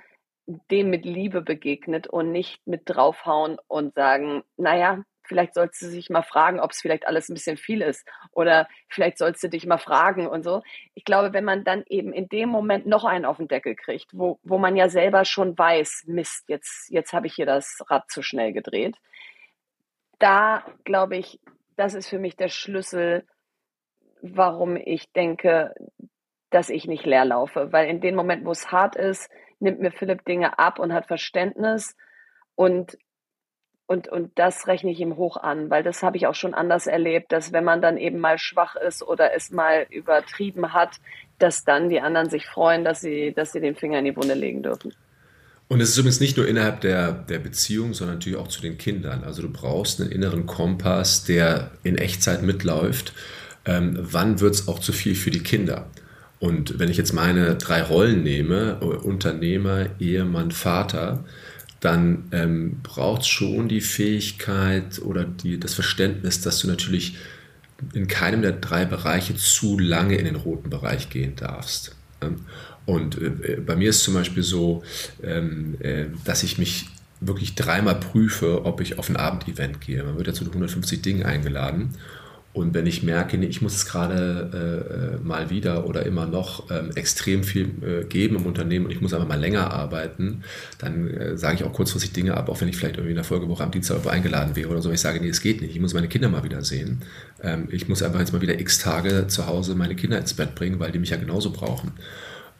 dem mit Liebe begegnet und nicht mit draufhauen und sagen, naja, vielleicht sollst du sich mal fragen, ob es vielleicht alles ein bisschen viel ist oder vielleicht sollst du dich mal fragen und so. Ich glaube, wenn man dann eben in dem Moment noch einen auf den Deckel kriegt, wo, wo man ja selber schon weiß, Mist, jetzt, jetzt habe ich hier das Rad zu schnell gedreht, da glaube ich, das ist für mich der Schlüssel, warum ich denke, dass ich nicht leer laufe. Weil in dem Moment, wo es hart ist, nimmt mir Philipp Dinge ab und hat Verständnis und und, und das rechne ich ihm hoch an, weil das habe ich auch schon anders erlebt, dass wenn man dann eben mal schwach ist oder es mal übertrieben hat, dass dann die anderen sich freuen, dass sie, dass sie den Finger in die Wunde legen dürfen. Und es ist übrigens nicht nur innerhalb der, der Beziehung, sondern natürlich auch zu den Kindern. Also du brauchst einen inneren Kompass, der in Echtzeit mitläuft. Ähm, wann wird es auch zu viel für die Kinder? Und wenn ich jetzt meine drei Rollen nehme, Unternehmer, Ehemann, Vater, dann ähm, braucht es schon die Fähigkeit oder die, das Verständnis, dass du natürlich in keinem der drei Bereiche zu lange in den roten Bereich gehen darfst. Ähm, und äh, bei mir ist zum Beispiel so, ähm, äh, dass ich mich wirklich dreimal prüfe, ob ich auf ein Abendevent gehe. Man wird ja zu 150 Dingen eingeladen und wenn ich merke, ich muss es gerade äh, mal wieder oder immer noch ähm, extrem viel äh, geben im Unternehmen und ich muss einfach mal länger arbeiten, dann äh, sage ich auch kurzfristig Dinge ab, auch wenn ich vielleicht irgendwie in der Folgewoche am Dienstag irgendwo eingeladen wäre oder so. Ich sage, nee, es geht nicht. Ich muss meine Kinder mal wieder sehen. Ähm, ich muss einfach jetzt mal wieder x Tage zu Hause meine Kinder ins Bett bringen, weil die mich ja genauso brauchen.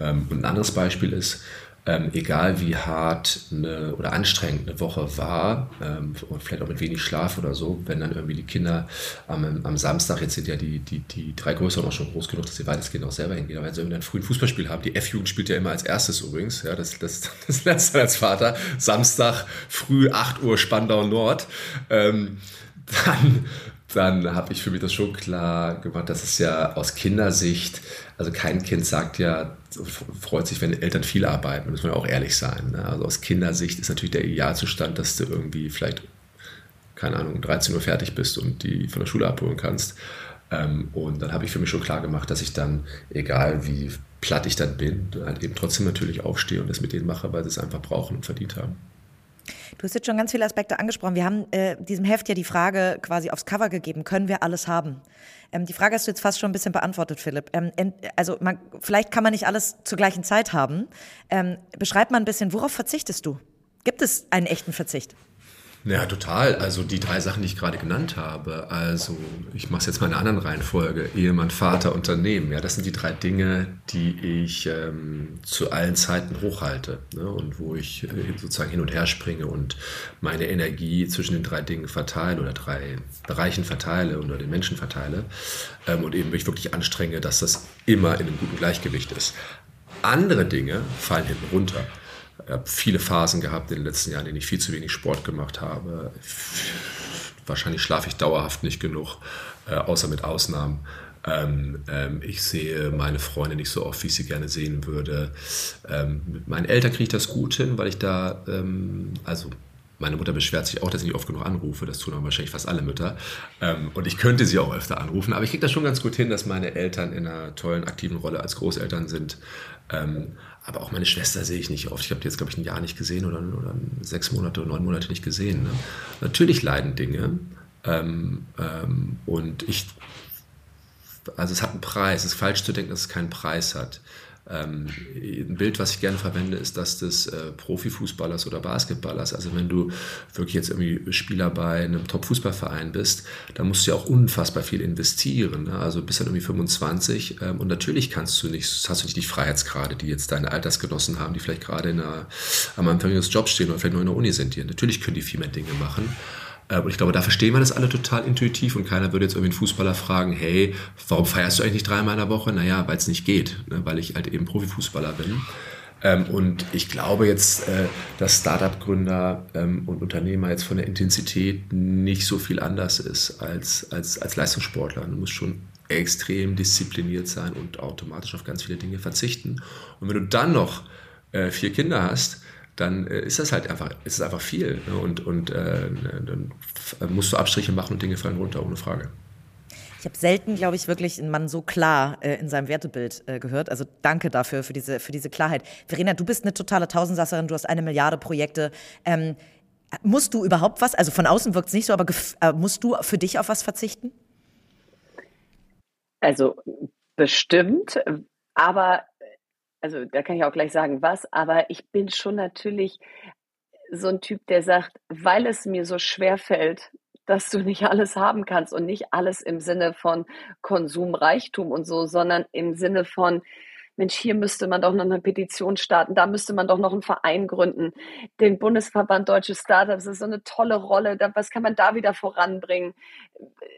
Ähm, und ein anderes Beispiel ist, ähm, egal wie hart eine, oder anstrengend eine Woche war ähm, und vielleicht auch mit wenig Schlaf oder so, wenn dann irgendwie die Kinder am, am Samstag, jetzt sind ja die, die, die drei Größeren auch schon groß genug, dass sie weitestgehend auch selber hingehen, aber wenn sie irgendein frühen Fußballspiel haben, die F-Jugend spielt ja immer als erstes übrigens, ja, das, das, das lernst du als Vater, Samstag früh 8 Uhr Spandau Nord, ähm, dann dann habe ich für mich das schon klar gemacht, dass es ja aus Kindersicht, also kein Kind sagt ja, freut sich, wenn Eltern viel arbeiten, muss man ja auch ehrlich sein. Ne? Also aus Kindersicht ist natürlich der Idealzustand, dass du irgendwie vielleicht, keine Ahnung, 13 Uhr fertig bist und die von der Schule abholen kannst. Ähm, und dann habe ich für mich schon klar gemacht, dass ich dann, egal wie platt ich dann bin, halt eben trotzdem natürlich aufstehe und das mit denen mache, weil sie es einfach brauchen und verdient haben. Du hast jetzt schon ganz viele Aspekte angesprochen. Wir haben äh, diesem Heft ja die Frage quasi aufs Cover gegeben, können wir alles haben? Ähm, die Frage hast du jetzt fast schon ein bisschen beantwortet, Philipp. Ähm, also man, vielleicht kann man nicht alles zur gleichen Zeit haben. Ähm, beschreib mal ein bisschen, worauf verzichtest du? Gibt es einen echten Verzicht? Ja, total. Also die drei Sachen, die ich gerade genannt habe. Also ich mache es jetzt mal in einer anderen Reihenfolge. Ehemann, Vater, Unternehmen. Ja, das sind die drei Dinge, die ich ähm, zu allen Zeiten hochhalte ne? und wo ich äh, sozusagen hin und her springe und meine Energie zwischen den drei Dingen verteile oder drei Bereichen verteile oder den Menschen verteile ähm, und eben mich wirklich anstrenge, dass das immer in einem guten Gleichgewicht ist. Andere Dinge fallen hinten runter. Ich habe viele Phasen gehabt in den letzten Jahren, in denen ich viel zu wenig Sport gemacht habe. Wahrscheinlich schlafe ich dauerhaft nicht genug, äh, außer mit Ausnahmen. Ähm, ähm, ich sehe meine Freunde nicht so oft, wie ich sie gerne sehen würde. Ähm, mit meinen Eltern kriege ich das gut hin, weil ich da, ähm, also meine Mutter beschwert sich auch, dass ich nicht oft genug anrufe. Das tun aber wahrscheinlich fast alle Mütter. Ähm, und ich könnte sie auch öfter anrufen. Aber ich kriege das schon ganz gut hin, dass meine Eltern in einer tollen, aktiven Rolle als Großeltern sind. Aber auch meine Schwester sehe ich nicht oft. Ich habe die jetzt, glaube ich, ein Jahr nicht gesehen oder, oder sechs Monate oder neun Monate nicht gesehen. Ne? Natürlich leiden Dinge. Ähm, ähm, und ich, also es hat einen Preis. Es ist falsch zu denken, dass es keinen Preis hat. Ähm, ein Bild, was ich gerne verwende, ist das des äh, Profifußballers oder Basketballers. Also wenn du wirklich jetzt irgendwie Spieler bei einem Top-Fußballverein bist, dann musst du ja auch unfassbar viel investieren. Ne? Also bist dann irgendwie 25 ähm, und natürlich kannst du nicht, hast du nicht die Freiheitsgrade, die jetzt deine Altersgenossen haben, die vielleicht gerade in einer, am Anfang ihres Jobs stehen oder vielleicht nur in der Uni sind. Die, natürlich können die viel mehr Dinge machen. Äh, und ich glaube, da verstehen wir das alle total intuitiv und keiner würde jetzt irgendwie einen Fußballer fragen, hey, warum feierst du eigentlich nicht dreimal in der Woche? Naja, weil es nicht geht, ne? weil ich halt eben Profifußballer bin. Ähm, und ich glaube jetzt, äh, dass Startup-Gründer ähm, und Unternehmer jetzt von der Intensität nicht so viel anders ist als, als, als Leistungssportler. Du musst schon extrem diszipliniert sein und automatisch auf ganz viele Dinge verzichten. Und wenn du dann noch äh, vier Kinder hast, dann äh, ist das halt einfach, ist es einfach viel. Ne? Und, und äh, dann musst du Abstriche machen und Dinge fallen runter, ohne Frage. Ich habe selten, glaube ich, wirklich einen Mann so klar äh, in seinem Wertebild äh, gehört. Also danke dafür, für diese, für diese Klarheit. Verena, du bist eine totale Tausendsasserin, du hast eine Milliarde Projekte. Ähm, musst du überhaupt was, also von außen wirkt es nicht so, aber äh, musst du für dich auf was verzichten? Also bestimmt, aber also da kann ich auch gleich sagen, was, aber ich bin schon natürlich so ein Typ, der sagt, weil es mir so schwer fällt, dass du nicht alles haben kannst und nicht alles im Sinne von Konsumreichtum und so, sondern im Sinne von, Mensch, hier müsste man doch noch eine Petition starten, da müsste man doch noch einen Verein gründen. Den Bundesverband Deutsche Startups ist so eine tolle Rolle. was kann man da wieder voranbringen?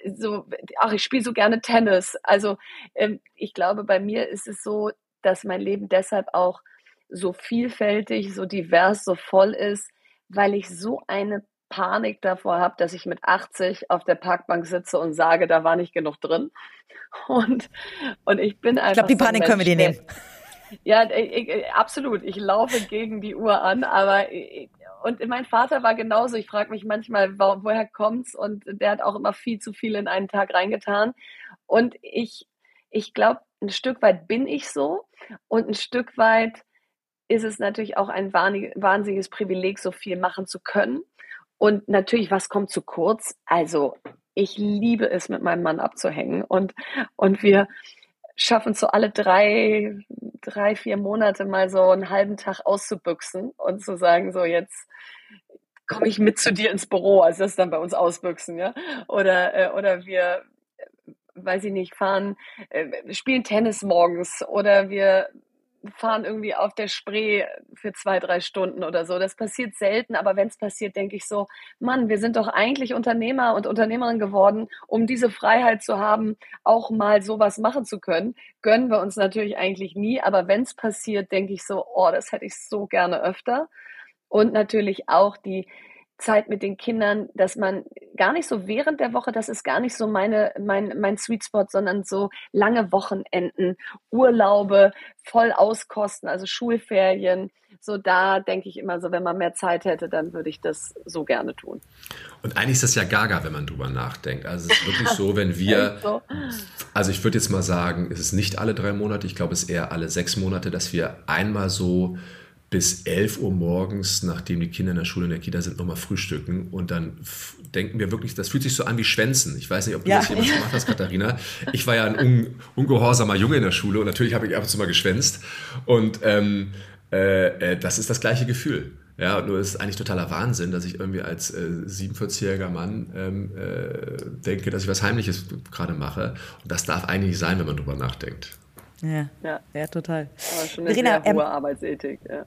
So, ach, ich spiele so gerne Tennis. Also ähm, ich glaube, bei mir ist es so, dass mein Leben deshalb auch so vielfältig, so divers, so voll ist, weil ich so eine Panik davor habe, dass ich mit 80 auf der Parkbank sitze und sage, da war nicht genug drin. Und, und ich bin einfach. Ich glaube, die Panik so können wir dir nehmen. Ja, ich, ich, absolut. Ich laufe gegen die Uhr an, aber ich, und mein Vater war genauso. Ich frage mich manchmal, wo, woher kommt's? Und der hat auch immer viel zu viel in einen Tag reingetan. Und ich, ich glaube, ein Stück weit bin ich so und ein Stück weit ist es natürlich auch ein wahnsinniges Privileg, so viel machen zu können. Und natürlich, was kommt zu kurz? Also, ich liebe es, mit meinem Mann abzuhängen und, und wir schaffen so alle drei, drei, vier Monate mal so einen halben Tag auszubüchsen und zu sagen, so jetzt komme ich mit zu dir ins Büro, also das dann bei uns ausbüchsen, ja. Oder, äh, oder wir, weiß ich nicht, fahren, äh, spielen Tennis morgens oder wir fahren irgendwie auf der Spree für zwei, drei Stunden oder so. Das passiert selten, aber wenn es passiert, denke ich so, Mann, wir sind doch eigentlich Unternehmer und Unternehmerin geworden, um diese Freiheit zu haben, auch mal sowas machen zu können. Gönnen wir uns natürlich eigentlich nie, aber wenn es passiert, denke ich so, oh, das hätte ich so gerne öfter. Und natürlich auch die, Zeit mit den Kindern, dass man gar nicht so während der Woche, das ist gar nicht so meine, mein, mein Sweet Spot, sondern so lange Wochenenden, Urlaube, voll auskosten, also Schulferien. So da denke ich immer so, wenn man mehr Zeit hätte, dann würde ich das so gerne tun. Und eigentlich ist das ja gaga, wenn man drüber nachdenkt. Also es ist wirklich so, wenn wir, also ich würde jetzt mal sagen, es ist nicht alle drei Monate, ich glaube es ist eher alle sechs Monate, dass wir einmal so bis 11 Uhr morgens, nachdem die Kinder in der Schule in der Kita sind, nochmal frühstücken. Und dann denken wir wirklich, das fühlt sich so an wie Schwänzen. Ich weiß nicht, ob du ja. das jemals gemacht hast, Katharina. Ich war ja ein un ungehorsamer Junge in der Schule und natürlich habe ich ab und zu mal geschwänzt. Und ähm, äh, äh, das ist das gleiche Gefühl. Ja, nur ist es eigentlich totaler Wahnsinn, dass ich irgendwie als äh, 47-jähriger Mann ähm, äh, denke, dass ich was Heimliches gerade mache. Und das darf eigentlich nicht sein, wenn man drüber nachdenkt. Ja, ja. ja total. Aber schon eine Verena, sehr hohe ähm, Arbeitsethik. Ja.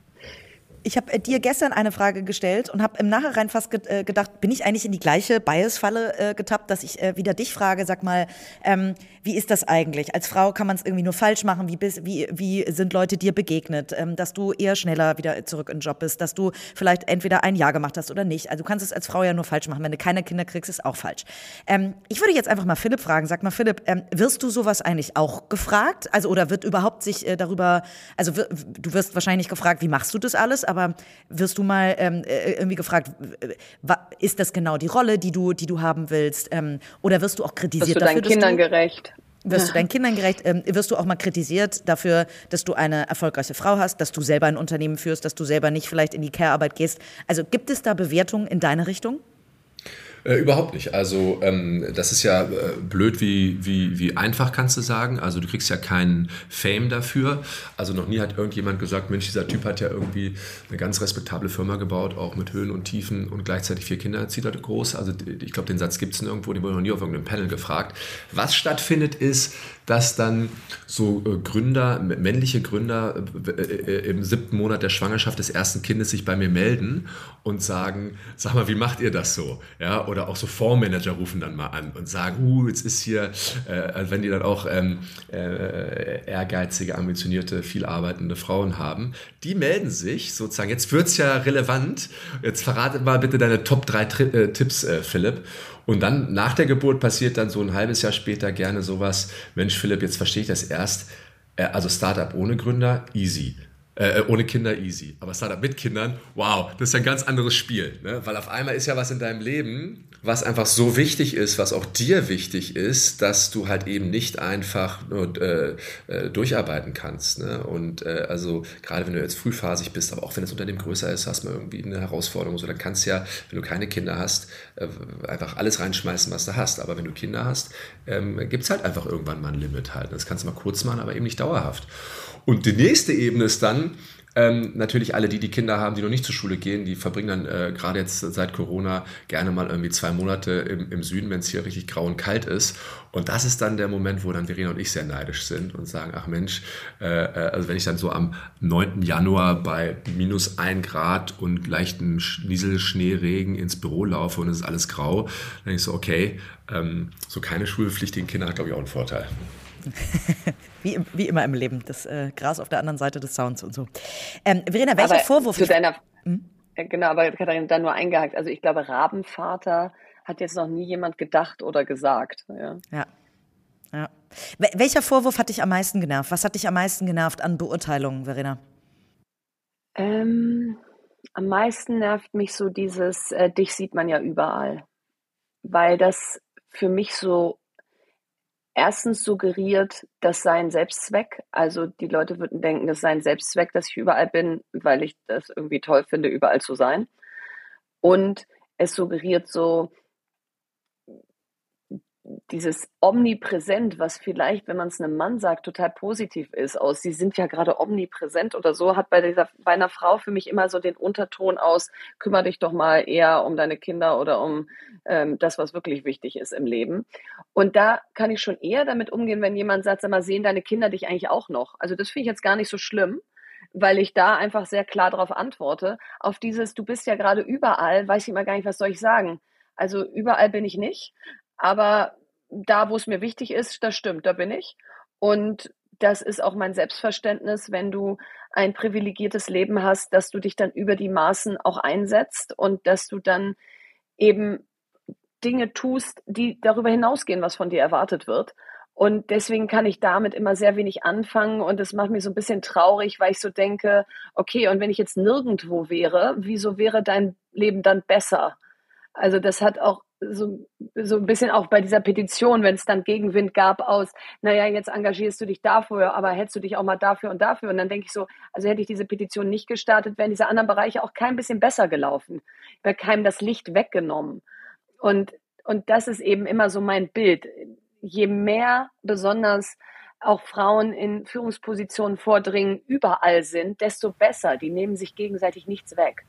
Ich habe äh, dir gestern eine Frage gestellt und habe im Nachhinein fast ge äh, gedacht, bin ich eigentlich in die gleiche Bias-Falle äh, getappt, dass ich äh, wieder dich frage, sag mal, ähm, wie ist das eigentlich? Als Frau kann man es irgendwie nur falsch machen. Wie, bist, wie, wie sind Leute dir begegnet? Ähm, dass du eher schneller wieder zurück in den Job bist, dass du vielleicht entweder ein Jahr gemacht hast oder nicht. Also du kannst es als Frau ja nur falsch machen. Wenn du keine Kinder kriegst, ist auch falsch. Ähm, ich würde jetzt einfach mal Philipp fragen. Sag mal, Philipp, ähm, wirst du sowas eigentlich auch gefragt? Also oder wird überhaupt sich äh, darüber, also du wirst wahrscheinlich gefragt, wie machst du das alles? Aber wirst du mal ähm, äh, irgendwie gefragt, ist das genau die Rolle, die du, die du haben willst? Ähm, oder wirst du auch kritisiert wirst du deinen Kindern du, gerecht? Wirst du deinen Kindern gerecht? Ähm, wirst du auch mal kritisiert dafür, dass du eine erfolgreiche Frau hast, dass du selber ein Unternehmen führst, dass du selber nicht vielleicht in die Care-Arbeit gehst? Also gibt es da Bewertungen in deine Richtung? Äh, überhaupt nicht. Also ähm, das ist ja äh, blöd, wie, wie, wie einfach kannst du sagen. Also du kriegst ja keinen Fame dafür. Also noch nie hat irgendjemand gesagt, Mensch, dieser Typ hat ja irgendwie eine ganz respektable Firma gebaut, auch mit Höhen und Tiefen und gleichzeitig vier Kinder erzieht er groß. Also ich glaube, den Satz gibt es nirgendwo, den wurde noch nie auf irgendeinem Panel gefragt. Was stattfindet ist, dass dann so äh, Gründer, männliche Gründer äh, äh, im siebten Monat der Schwangerschaft des ersten Kindes sich bei mir melden und sagen, sag mal, wie macht ihr das so? Ja, oder auch so Fondsmanager rufen dann mal an und sagen, uh, jetzt ist hier, äh, wenn die dann auch ähm, äh, ehrgeizige, ambitionierte, viel arbeitende Frauen haben, die melden sich sozusagen, jetzt wird's ja relevant, jetzt verrate mal bitte deine Top 3 Tri äh, Tipps, Philipp. Und dann nach der Geburt passiert dann so ein halbes Jahr später gerne sowas, Mensch Philipp, jetzt verstehe ich das erst, äh, also Startup ohne Gründer, easy. Äh, ohne Kinder easy. Aber Startup mit Kindern, wow, das ist ein ganz anderes Spiel. Ne? Weil auf einmal ist ja was in deinem Leben, was einfach so wichtig ist, was auch dir wichtig ist, dass du halt eben nicht einfach nur äh, äh, durcharbeiten kannst. Ne? Und äh, also gerade wenn du jetzt frühphasig bist, aber auch wenn das Unternehmen größer ist, hast du irgendwie eine Herausforderung. So, dann kannst du ja, wenn du keine Kinder hast, äh, einfach alles reinschmeißen, was du hast. Aber wenn du Kinder hast, ähm, gibt es halt einfach irgendwann mal ein Limit halt. Das kannst du mal kurz machen, aber eben nicht dauerhaft. Und die nächste Ebene ist dann, ähm, natürlich alle, die die Kinder haben, die noch nicht zur Schule gehen, die verbringen dann äh, gerade jetzt seit Corona gerne mal irgendwie zwei Monate im, im Süden, wenn es hier richtig grau und kalt ist. Und das ist dann der Moment, wo dann Verena und ich sehr neidisch sind und sagen, ach Mensch, äh, äh also wenn ich dann so am 9. Januar bei minus ein Grad und leichten Nieselschneeregen ins Büro laufe und es ist alles grau, dann denke ich so, okay, ähm, so keine schulpflichtigen Kinder hat, glaube ich, auch einen Vorteil. Wie, wie immer im Leben, das äh, Gras auf der anderen Seite des Sounds und so. Ähm, Verena, welcher aber Vorwurf? Zu deiner, hm? Genau, aber Katharina, dann nur eingehakt. Also ich glaube, Rabenvater hat jetzt noch nie jemand gedacht oder gesagt. Ja. ja. ja. Welcher Vorwurf hat dich am meisten genervt? Was hat dich am meisten genervt an Beurteilungen, Verena? Ähm, am meisten nervt mich so dieses, äh, dich sieht man ja überall. Weil das für mich so erstens suggeriert, das sei ein Selbstzweck. Also die Leute würden denken, das sei ein Selbstzweck, dass ich überall bin, weil ich das irgendwie toll finde, überall zu sein. Und es suggeriert so, dieses omnipräsent, was vielleicht, wenn man es einem Mann sagt, total positiv ist, aus, sie sind ja gerade omnipräsent oder so, hat bei dieser, bei einer Frau für mich immer so den Unterton aus, kümmere dich doch mal eher um deine Kinder oder um ähm, das, was wirklich wichtig ist im Leben. Und da kann ich schon eher damit umgehen, wenn jemand sagt, sag mal, sehen deine Kinder dich eigentlich auch noch? Also das finde ich jetzt gar nicht so schlimm weil ich da einfach sehr klar darauf antworte. Auf dieses, du bist ja gerade überall, weiß ich immer gar nicht, was soll ich sagen. Also überall bin ich nicht, aber da, wo es mir wichtig ist, das stimmt, da bin ich. Und das ist auch mein Selbstverständnis, wenn du ein privilegiertes Leben hast, dass du dich dann über die Maßen auch einsetzt und dass du dann eben Dinge tust, die darüber hinausgehen, was von dir erwartet wird. Und deswegen kann ich damit immer sehr wenig anfangen und das macht mich so ein bisschen traurig, weil ich so denke, okay, und wenn ich jetzt nirgendwo wäre, wieso wäre dein Leben dann besser? Also das hat auch so, so ein bisschen auch bei dieser Petition, wenn es dann Gegenwind gab aus, naja, jetzt engagierst du dich dafür, aber hättest du dich auch mal dafür und dafür. Und dann denke ich so, also hätte ich diese Petition nicht gestartet, wären diese anderen Bereiche auch kein bisschen besser gelaufen. Wäre keinem das Licht weggenommen. Und, und das ist eben immer so mein Bild. Je mehr besonders auch Frauen in Führungspositionen vordringen, überall sind, desto besser. Die nehmen sich gegenseitig nichts weg.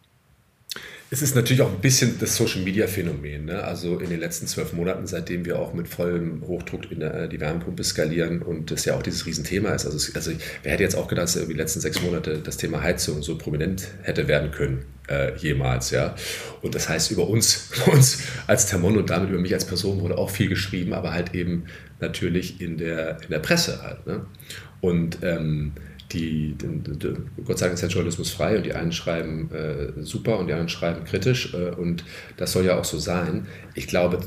Es ist natürlich auch ein bisschen das Social Media Phänomen. Ne? Also in den letzten zwölf Monaten, seitdem wir auch mit vollem Hochdruck in der, die Wärmepumpe skalieren und das ja auch dieses Riesenthema ist. Also, also wer hätte jetzt auch gedacht, dass die letzten sechs Monate das Thema Heizung so prominent hätte werden können, äh, jemals, ja. Und das heißt, über uns, uns als Thermon und damit über mich als Person wurde auch viel geschrieben, aber halt eben natürlich in der, in der Presse halt. Ne? Und ähm, die, die, die, Gott sei Dank ist der Journalismus frei und die einen schreiben äh, super und die anderen schreiben kritisch äh, und das soll ja auch so sein. Ich glaube,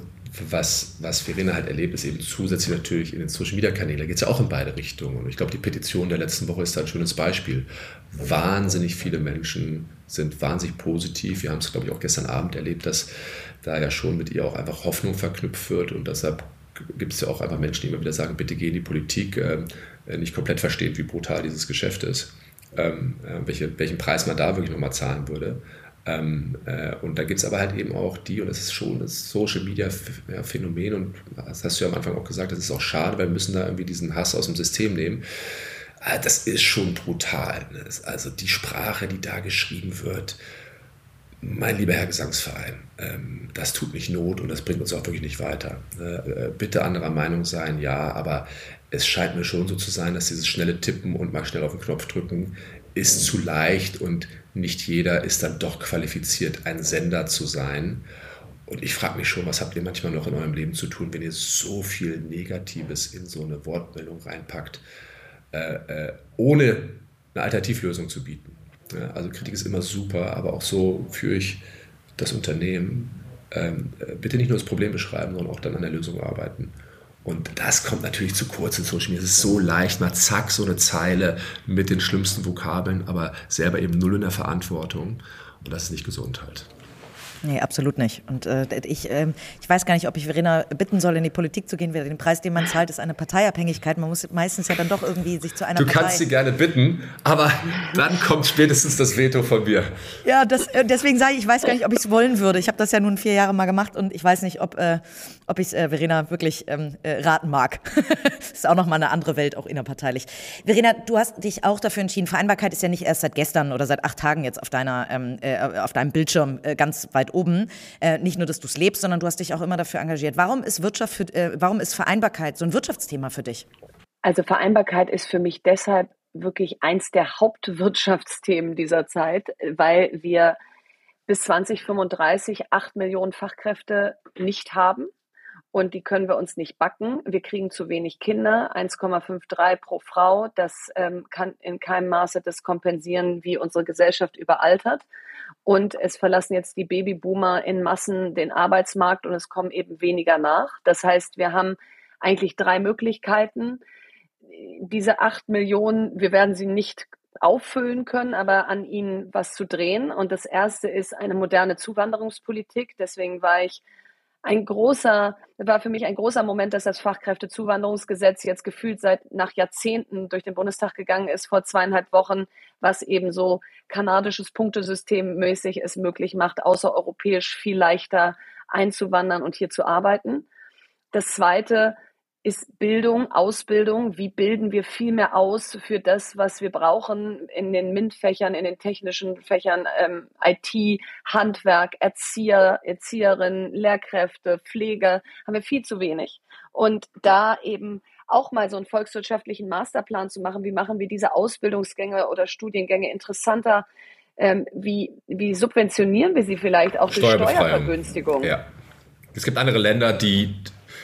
was, was Verena halt erlebt, ist eben zusätzlich natürlich in den Social Media Kanälen. Da geht es ja auch in beide Richtungen. Und ich glaube, die Petition der letzten Woche ist da ein schönes Beispiel. Wahnsinnig viele Menschen sind wahnsinnig positiv. Wir haben es, glaube ich, auch gestern Abend erlebt, dass da ja schon mit ihr auch einfach Hoffnung verknüpft wird und deshalb gibt es ja auch einfach Menschen, die immer wieder sagen, bitte geh in die Politik, äh, nicht komplett versteht, wie brutal dieses Geschäft ist, ähm, äh, welche, welchen Preis man da wirklich nochmal zahlen würde. Ähm, äh, und da gibt es aber halt eben auch die, und das ist schon das Social Media Phänomen, und das hast du ja am Anfang auch gesagt, das ist auch schade, weil wir müssen da irgendwie diesen Hass aus dem System nehmen. Äh, das ist schon brutal. Ne? Also die Sprache, die da geschrieben wird, mein lieber Herr Gesangsverein, ähm, das tut nicht Not und das bringt uns auch wirklich nicht weiter. Äh, bitte anderer Meinung sein, ja, aber es scheint mir schon so zu sein, dass dieses schnelle Tippen und mal schnell auf den Knopf drücken ist zu leicht und nicht jeder ist dann doch qualifiziert, ein Sender zu sein. Und ich frage mich schon, was habt ihr manchmal noch in eurem Leben zu tun, wenn ihr so viel Negatives in so eine Wortmeldung reinpackt, äh, äh, ohne eine Alternativlösung zu bieten. Ja, also Kritik ist immer super, aber auch so führe ich das Unternehmen. Ähm, äh, bitte nicht nur das Problem beschreiben, sondern auch dann an der Lösung arbeiten. Und das kommt natürlich zu kurz in Social Media. Es ist so leicht, mal zack, so eine Zeile mit den schlimmsten Vokabeln, aber selber eben null in der Verantwortung. Und das ist nicht gesund halt. Nee, absolut nicht. Und äh, ich, äh, ich weiß gar nicht, ob ich Verena bitten soll, in die Politik zu gehen. Den Preis, den man zahlt, ist eine Parteiabhängigkeit. Man muss meistens ja dann doch irgendwie sich zu einer Du Partei kannst sie gerne bitten, aber dann kommt spätestens das Veto von mir. Ja, das, äh, deswegen sage ich, ich weiß gar nicht, ob ich es wollen würde. Ich habe das ja nun vier Jahre mal gemacht und ich weiß nicht, ob, äh, ob ich es äh, Verena wirklich ähm, äh, raten mag. das ist auch nochmal eine andere Welt, auch innerparteilich. Verena, du hast dich auch dafür entschieden. Vereinbarkeit ist ja nicht erst seit gestern oder seit acht Tagen jetzt auf, deiner, ähm, äh, auf deinem Bildschirm äh, ganz weit oben. Äh, nicht nur, dass du es lebst, sondern du hast dich auch immer dafür engagiert. Warum ist Wirtschaft, für, äh, warum ist Vereinbarkeit so ein Wirtschaftsthema für dich? Also Vereinbarkeit ist für mich deshalb wirklich eins der Hauptwirtschaftsthemen dieser Zeit, weil wir bis 2035 acht Millionen Fachkräfte nicht haben und die können wir uns nicht backen. Wir kriegen zu wenig Kinder, 1,53 pro Frau. Das ähm, kann in keinem Maße das kompensieren, wie unsere Gesellschaft überaltert. Und es verlassen jetzt die Babyboomer in Massen den Arbeitsmarkt und es kommen eben weniger nach. Das heißt, wir haben eigentlich drei Möglichkeiten. Diese acht Millionen, wir werden sie nicht auffüllen können, aber an ihnen was zu drehen. Und das erste ist eine moderne Zuwanderungspolitik. Deswegen war ich ein großer, war für mich ein großer Moment, dass das Fachkräftezuwanderungsgesetz jetzt gefühlt seit nach Jahrzehnten durch den Bundestag gegangen ist, vor zweieinhalb Wochen, was eben so kanadisches Punktesystem mäßig es möglich macht, außereuropäisch viel leichter einzuwandern und hier zu arbeiten. Das zweite ist Bildung, Ausbildung. Wie bilden wir viel mehr aus für das, was wir brauchen in den MINT-Fächern, in den technischen Fächern, ähm, IT, Handwerk, Erzieher, Erzieherinnen, Lehrkräfte, Pflege, haben wir viel zu wenig. Und da eben auch mal so einen volkswirtschaftlichen Masterplan zu machen, wie machen wir diese Ausbildungsgänge oder Studiengänge interessanter, ähm, wie, wie subventionieren wir sie vielleicht auch durch Steuervergünstigung? Ja. Es gibt andere Länder, die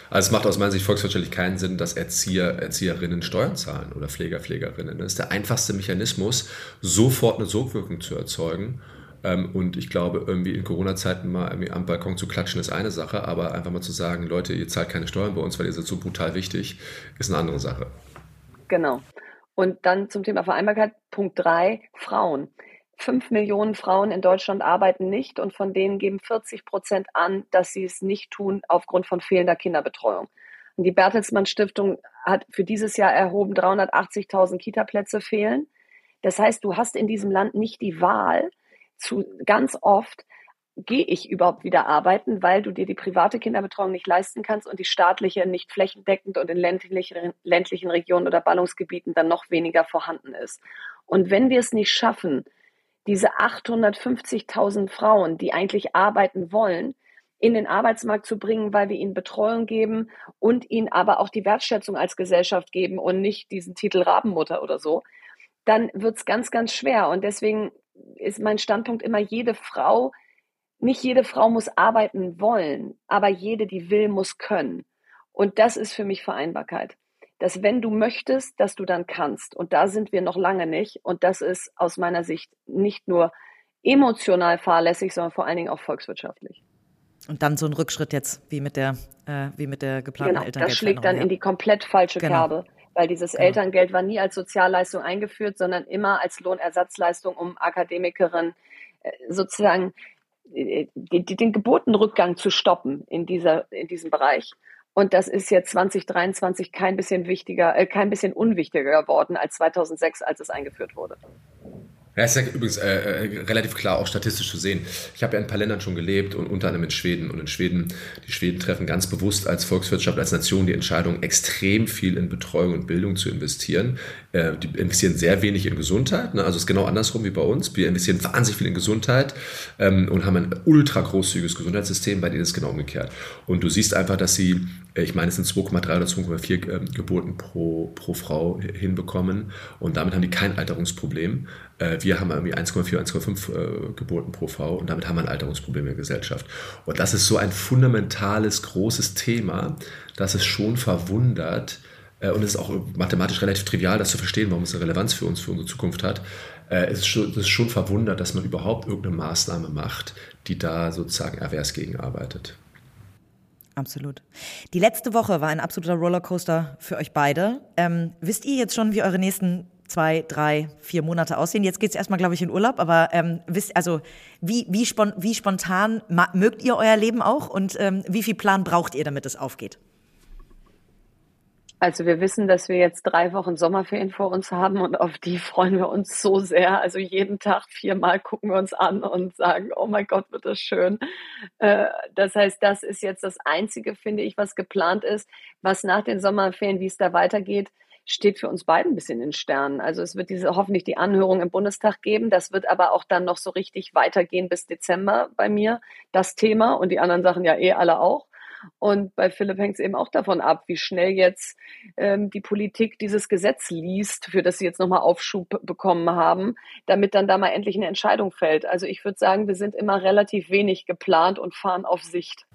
also es macht aus meiner Sicht volkswirtschaftlich keinen Sinn, dass Erzieher, Erzieherinnen Steuern zahlen oder Pfleger, Pflegerinnen. Das ist der einfachste Mechanismus, sofort eine Sogwirkung zu erzeugen. Ähm, und ich glaube, irgendwie in Corona-Zeiten mal irgendwie am Balkon zu klatschen ist eine Sache, aber einfach mal zu sagen, Leute, ihr zahlt keine Steuern bei uns, weil ihr seid so brutal wichtig, ist eine andere Sache. Genau. Und dann zum Thema Vereinbarkeit, Punkt drei, Frauen. Fünf Millionen Frauen in Deutschland arbeiten nicht und von denen geben 40 Prozent an, dass sie es nicht tun aufgrund von fehlender Kinderbetreuung. Und die Bertelsmann Stiftung hat für dieses Jahr erhoben, 380.000 Kitaplätze fehlen. Das heißt, du hast in diesem Land nicht die Wahl, zu ganz oft gehe ich überhaupt wieder arbeiten, weil du dir die private Kinderbetreuung nicht leisten kannst und die staatliche nicht flächendeckend und in ländlichen, ländlichen Regionen oder Ballungsgebieten dann noch weniger vorhanden ist. Und wenn wir es nicht schaffen, diese 850.000 Frauen, die eigentlich arbeiten wollen, in den Arbeitsmarkt zu bringen, weil wir ihnen Betreuung geben und ihnen aber auch die Wertschätzung als Gesellschaft geben und nicht diesen Titel Rabenmutter oder so, dann wird es ganz, ganz schwer. Und deswegen ist mein Standpunkt immer, jede Frau, nicht jede Frau muss arbeiten wollen, aber jede, die will, muss können. Und das ist für mich Vereinbarkeit dass wenn du möchtest, dass du dann kannst. Und da sind wir noch lange nicht. Und das ist aus meiner Sicht nicht nur emotional fahrlässig, sondern vor allen Dingen auch volkswirtschaftlich. Und dann so ein Rückschritt jetzt, wie mit der, äh, wie mit der geplanten genau, Elterngeld. Das schlägt dann ja. in die komplett falsche genau. Kerbe, weil dieses genau. Elterngeld war nie als Sozialleistung eingeführt, sondern immer als Lohnersatzleistung, um Akademikerinnen äh, sozusagen äh, den Geburtenrückgang zu stoppen in, dieser, in diesem Bereich. Und das ist jetzt 2023 kein bisschen wichtiger, äh, kein bisschen unwichtiger geworden als 2006, als es eingeführt wurde. Ja, ist ja übrigens äh, äh, relativ klar auch statistisch zu sehen. Ich habe ja in ein paar Ländern schon gelebt und unter anderem in Schweden. Und in Schweden, die Schweden treffen ganz bewusst als Volkswirtschaft, als Nation die Entscheidung, extrem viel in Betreuung und Bildung zu investieren. Äh, die investieren sehr wenig in Gesundheit. Ne? Also es ist genau andersrum wie bei uns. Wir investieren wahnsinnig viel in Gesundheit ähm, und haben ein ultra großzügiges Gesundheitssystem, bei denen ist es genau umgekehrt. Und du siehst einfach, dass sie äh, ich meine, es sind 2,3 oder 2,4 ähm, Geburten pro, pro Frau hinbekommen. Und damit haben die kein Alterungsproblem. Äh, wir haben irgendwie 1,4, 1,5 äh, Geburten pro Frau und damit haben wir ein Alterungsproblem in der Gesellschaft. Und das ist so ein fundamentales, großes Thema, dass es schon verwundert, und es ist auch mathematisch relativ trivial, das zu verstehen, warum es eine Relevanz für uns, für unsere Zukunft hat. Es ist schon, es ist schon verwundert, dass man überhaupt irgendeine Maßnahme macht, die da sozusagen erwehrs gegenarbeitet. Absolut. Die letzte Woche war ein absoluter Rollercoaster für euch beide. Ähm, wisst ihr jetzt schon, wie eure nächsten zwei, drei, vier Monate aussehen? Jetzt geht es erstmal, glaube ich, in Urlaub, aber ähm, wisst, also wie, wie, spon wie spontan mögt ihr euer Leben auch und ähm, wie viel Plan braucht ihr, damit es aufgeht? Also wir wissen, dass wir jetzt drei Wochen Sommerferien vor uns haben und auf die freuen wir uns so sehr. Also jeden Tag viermal gucken wir uns an und sagen, oh mein Gott, wird das schön. Äh, das heißt, das ist jetzt das Einzige, finde ich, was geplant ist. Was nach den Sommerferien, wie es da weitergeht, steht für uns beiden ein bisschen in Sternen. Also es wird diese hoffentlich die Anhörung im Bundestag geben. Das wird aber auch dann noch so richtig weitergehen bis Dezember bei mir, das Thema und die anderen Sachen ja eh alle auch. Und bei Philipp hängt es eben auch davon ab, wie schnell jetzt ähm, die Politik dieses Gesetz liest, für das sie jetzt nochmal Aufschub bekommen haben, damit dann da mal endlich eine Entscheidung fällt. Also ich würde sagen, wir sind immer relativ wenig geplant und fahren auf Sicht.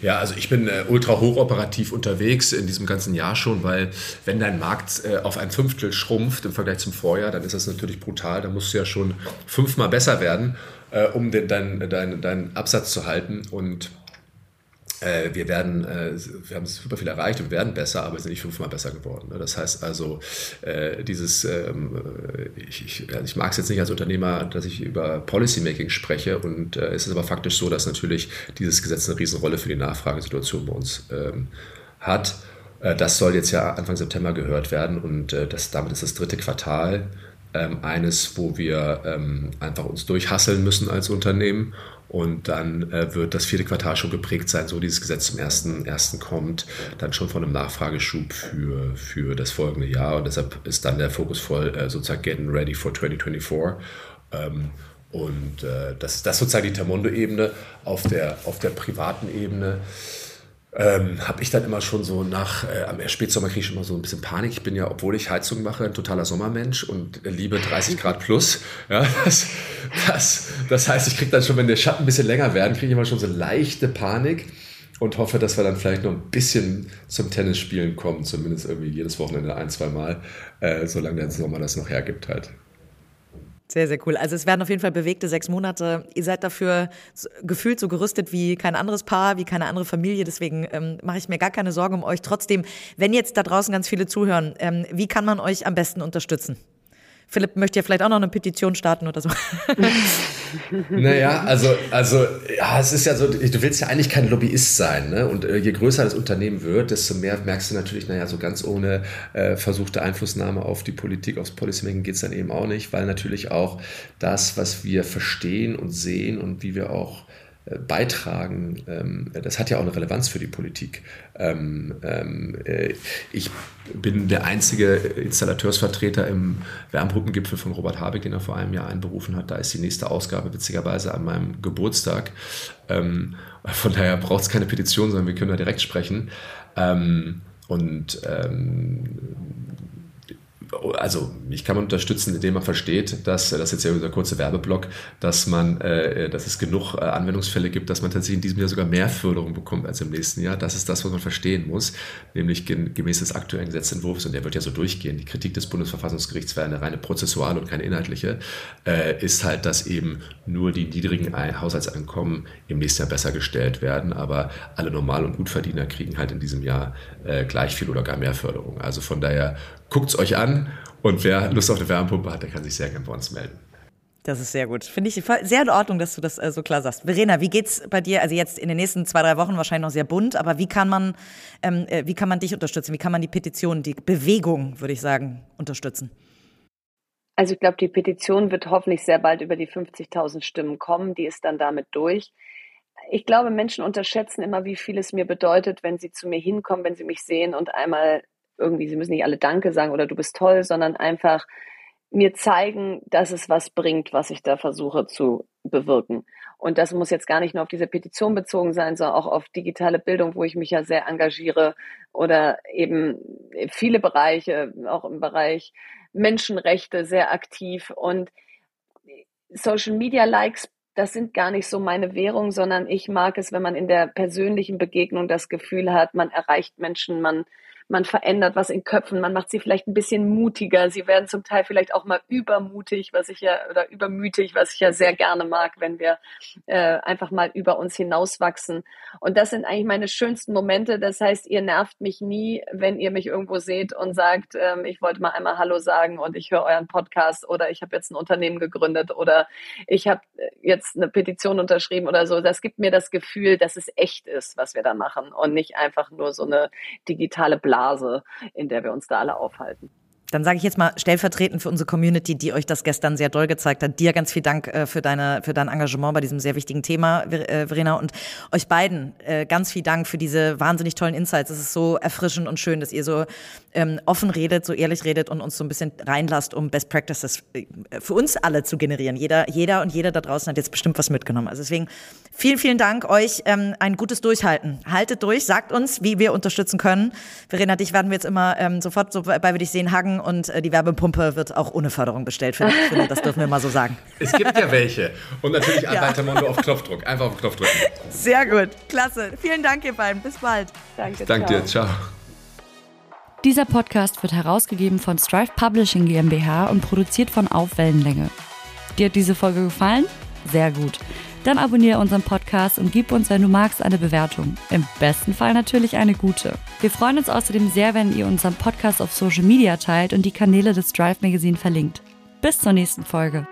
Ja, also ich bin äh, ultra hochoperativ unterwegs in diesem ganzen Jahr schon, weil wenn dein Markt äh, auf ein Fünftel schrumpft im Vergleich zum Vorjahr, dann ist das natürlich brutal. Da musst du ja schon fünfmal besser werden, äh, um den, deinen dein, dein Absatz zu halten. Und äh, wir werden, äh, wir haben super viel erreicht und werden besser, aber wir sind nicht fünfmal besser geworden. Ne? Das heißt also, äh, dieses, ähm, ich, ich, also ich mag es jetzt nicht als Unternehmer, dass ich über Policymaking spreche und es ist aber faktisch so, dass natürlich dieses Gesetz eine Riesenrolle für die Nachfragesituation bei uns ähm, hat. Das soll jetzt ja Anfang September gehört werden und das, damit ist das dritte Quartal ähm, eines, wo wir einfach uns durchhasseln müssen als Unternehmen und dann äh, wird das vierte Quartal schon geprägt sein, so dieses Gesetz zum ersten, ersten kommt, dann schon von einem Nachfrageschub für, für das folgende Jahr. Und deshalb ist dann der Fokus voll äh, sozusagen getting ready for 2024. Ähm, und äh, das, das ist sozusagen die Tamondo-Ebene. Auf der, auf der privaten Ebene ähm, habe ich dann immer schon so nach, äh, am Spätsommer kriege ich mal so ein bisschen Panik. Ich bin ja, obwohl ich Heizung mache, ein totaler Sommermensch und liebe 30 Grad plus. Ja, das, das, das heißt, ich kriege dann schon, wenn der Schatten ein bisschen länger werden, kriege ich immer schon so leichte Panik und hoffe, dass wir dann vielleicht noch ein bisschen zum Tennisspielen kommen, zumindest irgendwie jedes Wochenende ein, zwei Mal, äh, solange der Sommer das noch hergibt halt. Sehr, sehr cool. Also es werden auf jeden Fall bewegte sechs Monate. Ihr seid dafür gefühlt so gerüstet wie kein anderes Paar, wie keine andere Familie. Deswegen ähm, mache ich mir gar keine Sorgen um euch. Trotzdem, wenn jetzt da draußen ganz viele zuhören, ähm, wie kann man euch am besten unterstützen? Philipp möchte ja vielleicht auch noch eine Petition starten oder so. naja, also, also ja, es ist ja so, du willst ja eigentlich kein Lobbyist sein. Ne? Und äh, je größer das Unternehmen wird, desto mehr merkst du natürlich, naja, so ganz ohne äh, versuchte Einflussnahme auf die Politik, aufs Policymaking geht es dann eben auch nicht, weil natürlich auch das, was wir verstehen und sehen und wie wir auch beitragen, ähm, das hat ja auch eine Relevanz für die Politik. Ähm, ähm, äh, ich bin der einzige Installateursvertreter im Wärmhuppengipfel von Robert Habeck, den er vor einem Jahr einberufen hat. Da ist die nächste Ausgabe witzigerweise an meinem Geburtstag. von daher braucht es keine Petition, sondern wir können da direkt sprechen. und also ich kann man unterstützen, indem man versteht, dass das jetzt ja dieser kurze Werbeblock, dass man, äh, dass es genug äh, Anwendungsfälle gibt, dass man tatsächlich in diesem Jahr sogar mehr Förderung bekommt als im nächsten Jahr. Das ist das, was man verstehen muss, nämlich gemäß des aktuellen Gesetzentwurfs, und der wird ja so durchgehen, die Kritik des Bundesverfassungsgerichts wäre eine reine prozessuale und keine inhaltliche, äh, ist halt, dass eben nur die niedrigen Haushaltseinkommen im nächsten Jahr besser gestellt werden, aber alle Normal- und Gutverdiener kriegen halt in diesem Jahr äh, gleich viel oder gar mehr Förderung. Also von daher guckt es euch an und wer Lust auf eine Wärmepumpe hat, der kann sich sehr gerne bei uns melden. Das ist sehr gut. Finde ich sehr in Ordnung, dass du das äh, so klar sagst. Verena, wie geht's bei dir? Also jetzt in den nächsten zwei, drei Wochen wahrscheinlich noch sehr bunt, aber wie kann man, ähm, äh, wie kann man dich unterstützen? Wie kann man die Petition, die Bewegung, würde ich sagen, unterstützen? Also ich glaube, die Petition wird hoffentlich sehr bald über die 50.000 Stimmen kommen. Die ist dann damit durch. Ich glaube, Menschen unterschätzen immer, wie viel es mir bedeutet, wenn sie zu mir hinkommen, wenn sie mich sehen und einmal irgendwie, sie müssen nicht alle Danke sagen oder du bist toll, sondern einfach mir zeigen, dass es was bringt, was ich da versuche zu bewirken. Und das muss jetzt gar nicht nur auf diese Petition bezogen sein, sondern auch auf digitale Bildung, wo ich mich ja sehr engagiere oder eben viele Bereiche, auch im Bereich Menschenrechte sehr aktiv und Social Media Likes das sind gar nicht so meine Währung, sondern ich mag es, wenn man in der persönlichen Begegnung das Gefühl hat, man erreicht Menschen, man man verändert was in Köpfen, man macht sie vielleicht ein bisschen mutiger. Sie werden zum Teil vielleicht auch mal übermutig, was ich ja, oder übermütig, was ich ja sehr gerne mag, wenn wir äh, einfach mal über uns hinauswachsen. Und das sind eigentlich meine schönsten Momente. Das heißt, ihr nervt mich nie, wenn ihr mich irgendwo seht und sagt, ähm, ich wollte mal einmal Hallo sagen und ich höre euren Podcast oder ich habe jetzt ein Unternehmen gegründet oder ich habe jetzt eine Petition unterschrieben oder so. Das gibt mir das Gefühl, dass es echt ist, was wir da machen und nicht einfach nur so eine digitale Blase Blase, in der wir uns da alle aufhalten. Dann sage ich jetzt mal stellvertretend für unsere Community, die euch das gestern sehr doll gezeigt hat. Dir ganz viel Dank äh, für, deine, für dein Engagement bei diesem sehr wichtigen Thema, äh, Verena. Und euch beiden äh, ganz viel Dank für diese wahnsinnig tollen Insights. Es ist so erfrischend und schön, dass ihr so ähm, offen redet, so ehrlich redet und uns so ein bisschen reinlasst, um Best Practices äh, für uns alle zu generieren. Jeder, jeder und jeder da draußen hat jetzt bestimmt was mitgenommen. Also deswegen vielen, vielen Dank euch. Ähm, ein gutes Durchhalten. Haltet durch, sagt uns, wie wir unterstützen können. Verena, dich werden wir jetzt immer ähm, sofort, sobald wir dich sehen, hacken und äh, die Werbepumpe wird auch ohne Förderung bestellt. Finde, finde, das dürfen wir mal so sagen. Es gibt ja welche. Und natürlich ja. Mondo auf Knopfdruck. Einfach auf Knopfdruck. Sehr gut. Klasse. Vielen Dank, ihr beiden. Bis bald. Danke. Danke dir. Ciao. Dieser Podcast wird herausgegeben von Strive Publishing GmbH und produziert von Aufwellenlänge. Dir hat diese Folge gefallen? Sehr gut. Dann abonniere unseren Podcast und gib uns, wenn du magst, eine Bewertung. Im besten Fall natürlich eine gute. Wir freuen uns außerdem sehr, wenn ihr unseren Podcast auf Social Media teilt und die Kanäle des Drive Magazine verlinkt. Bis zur nächsten Folge.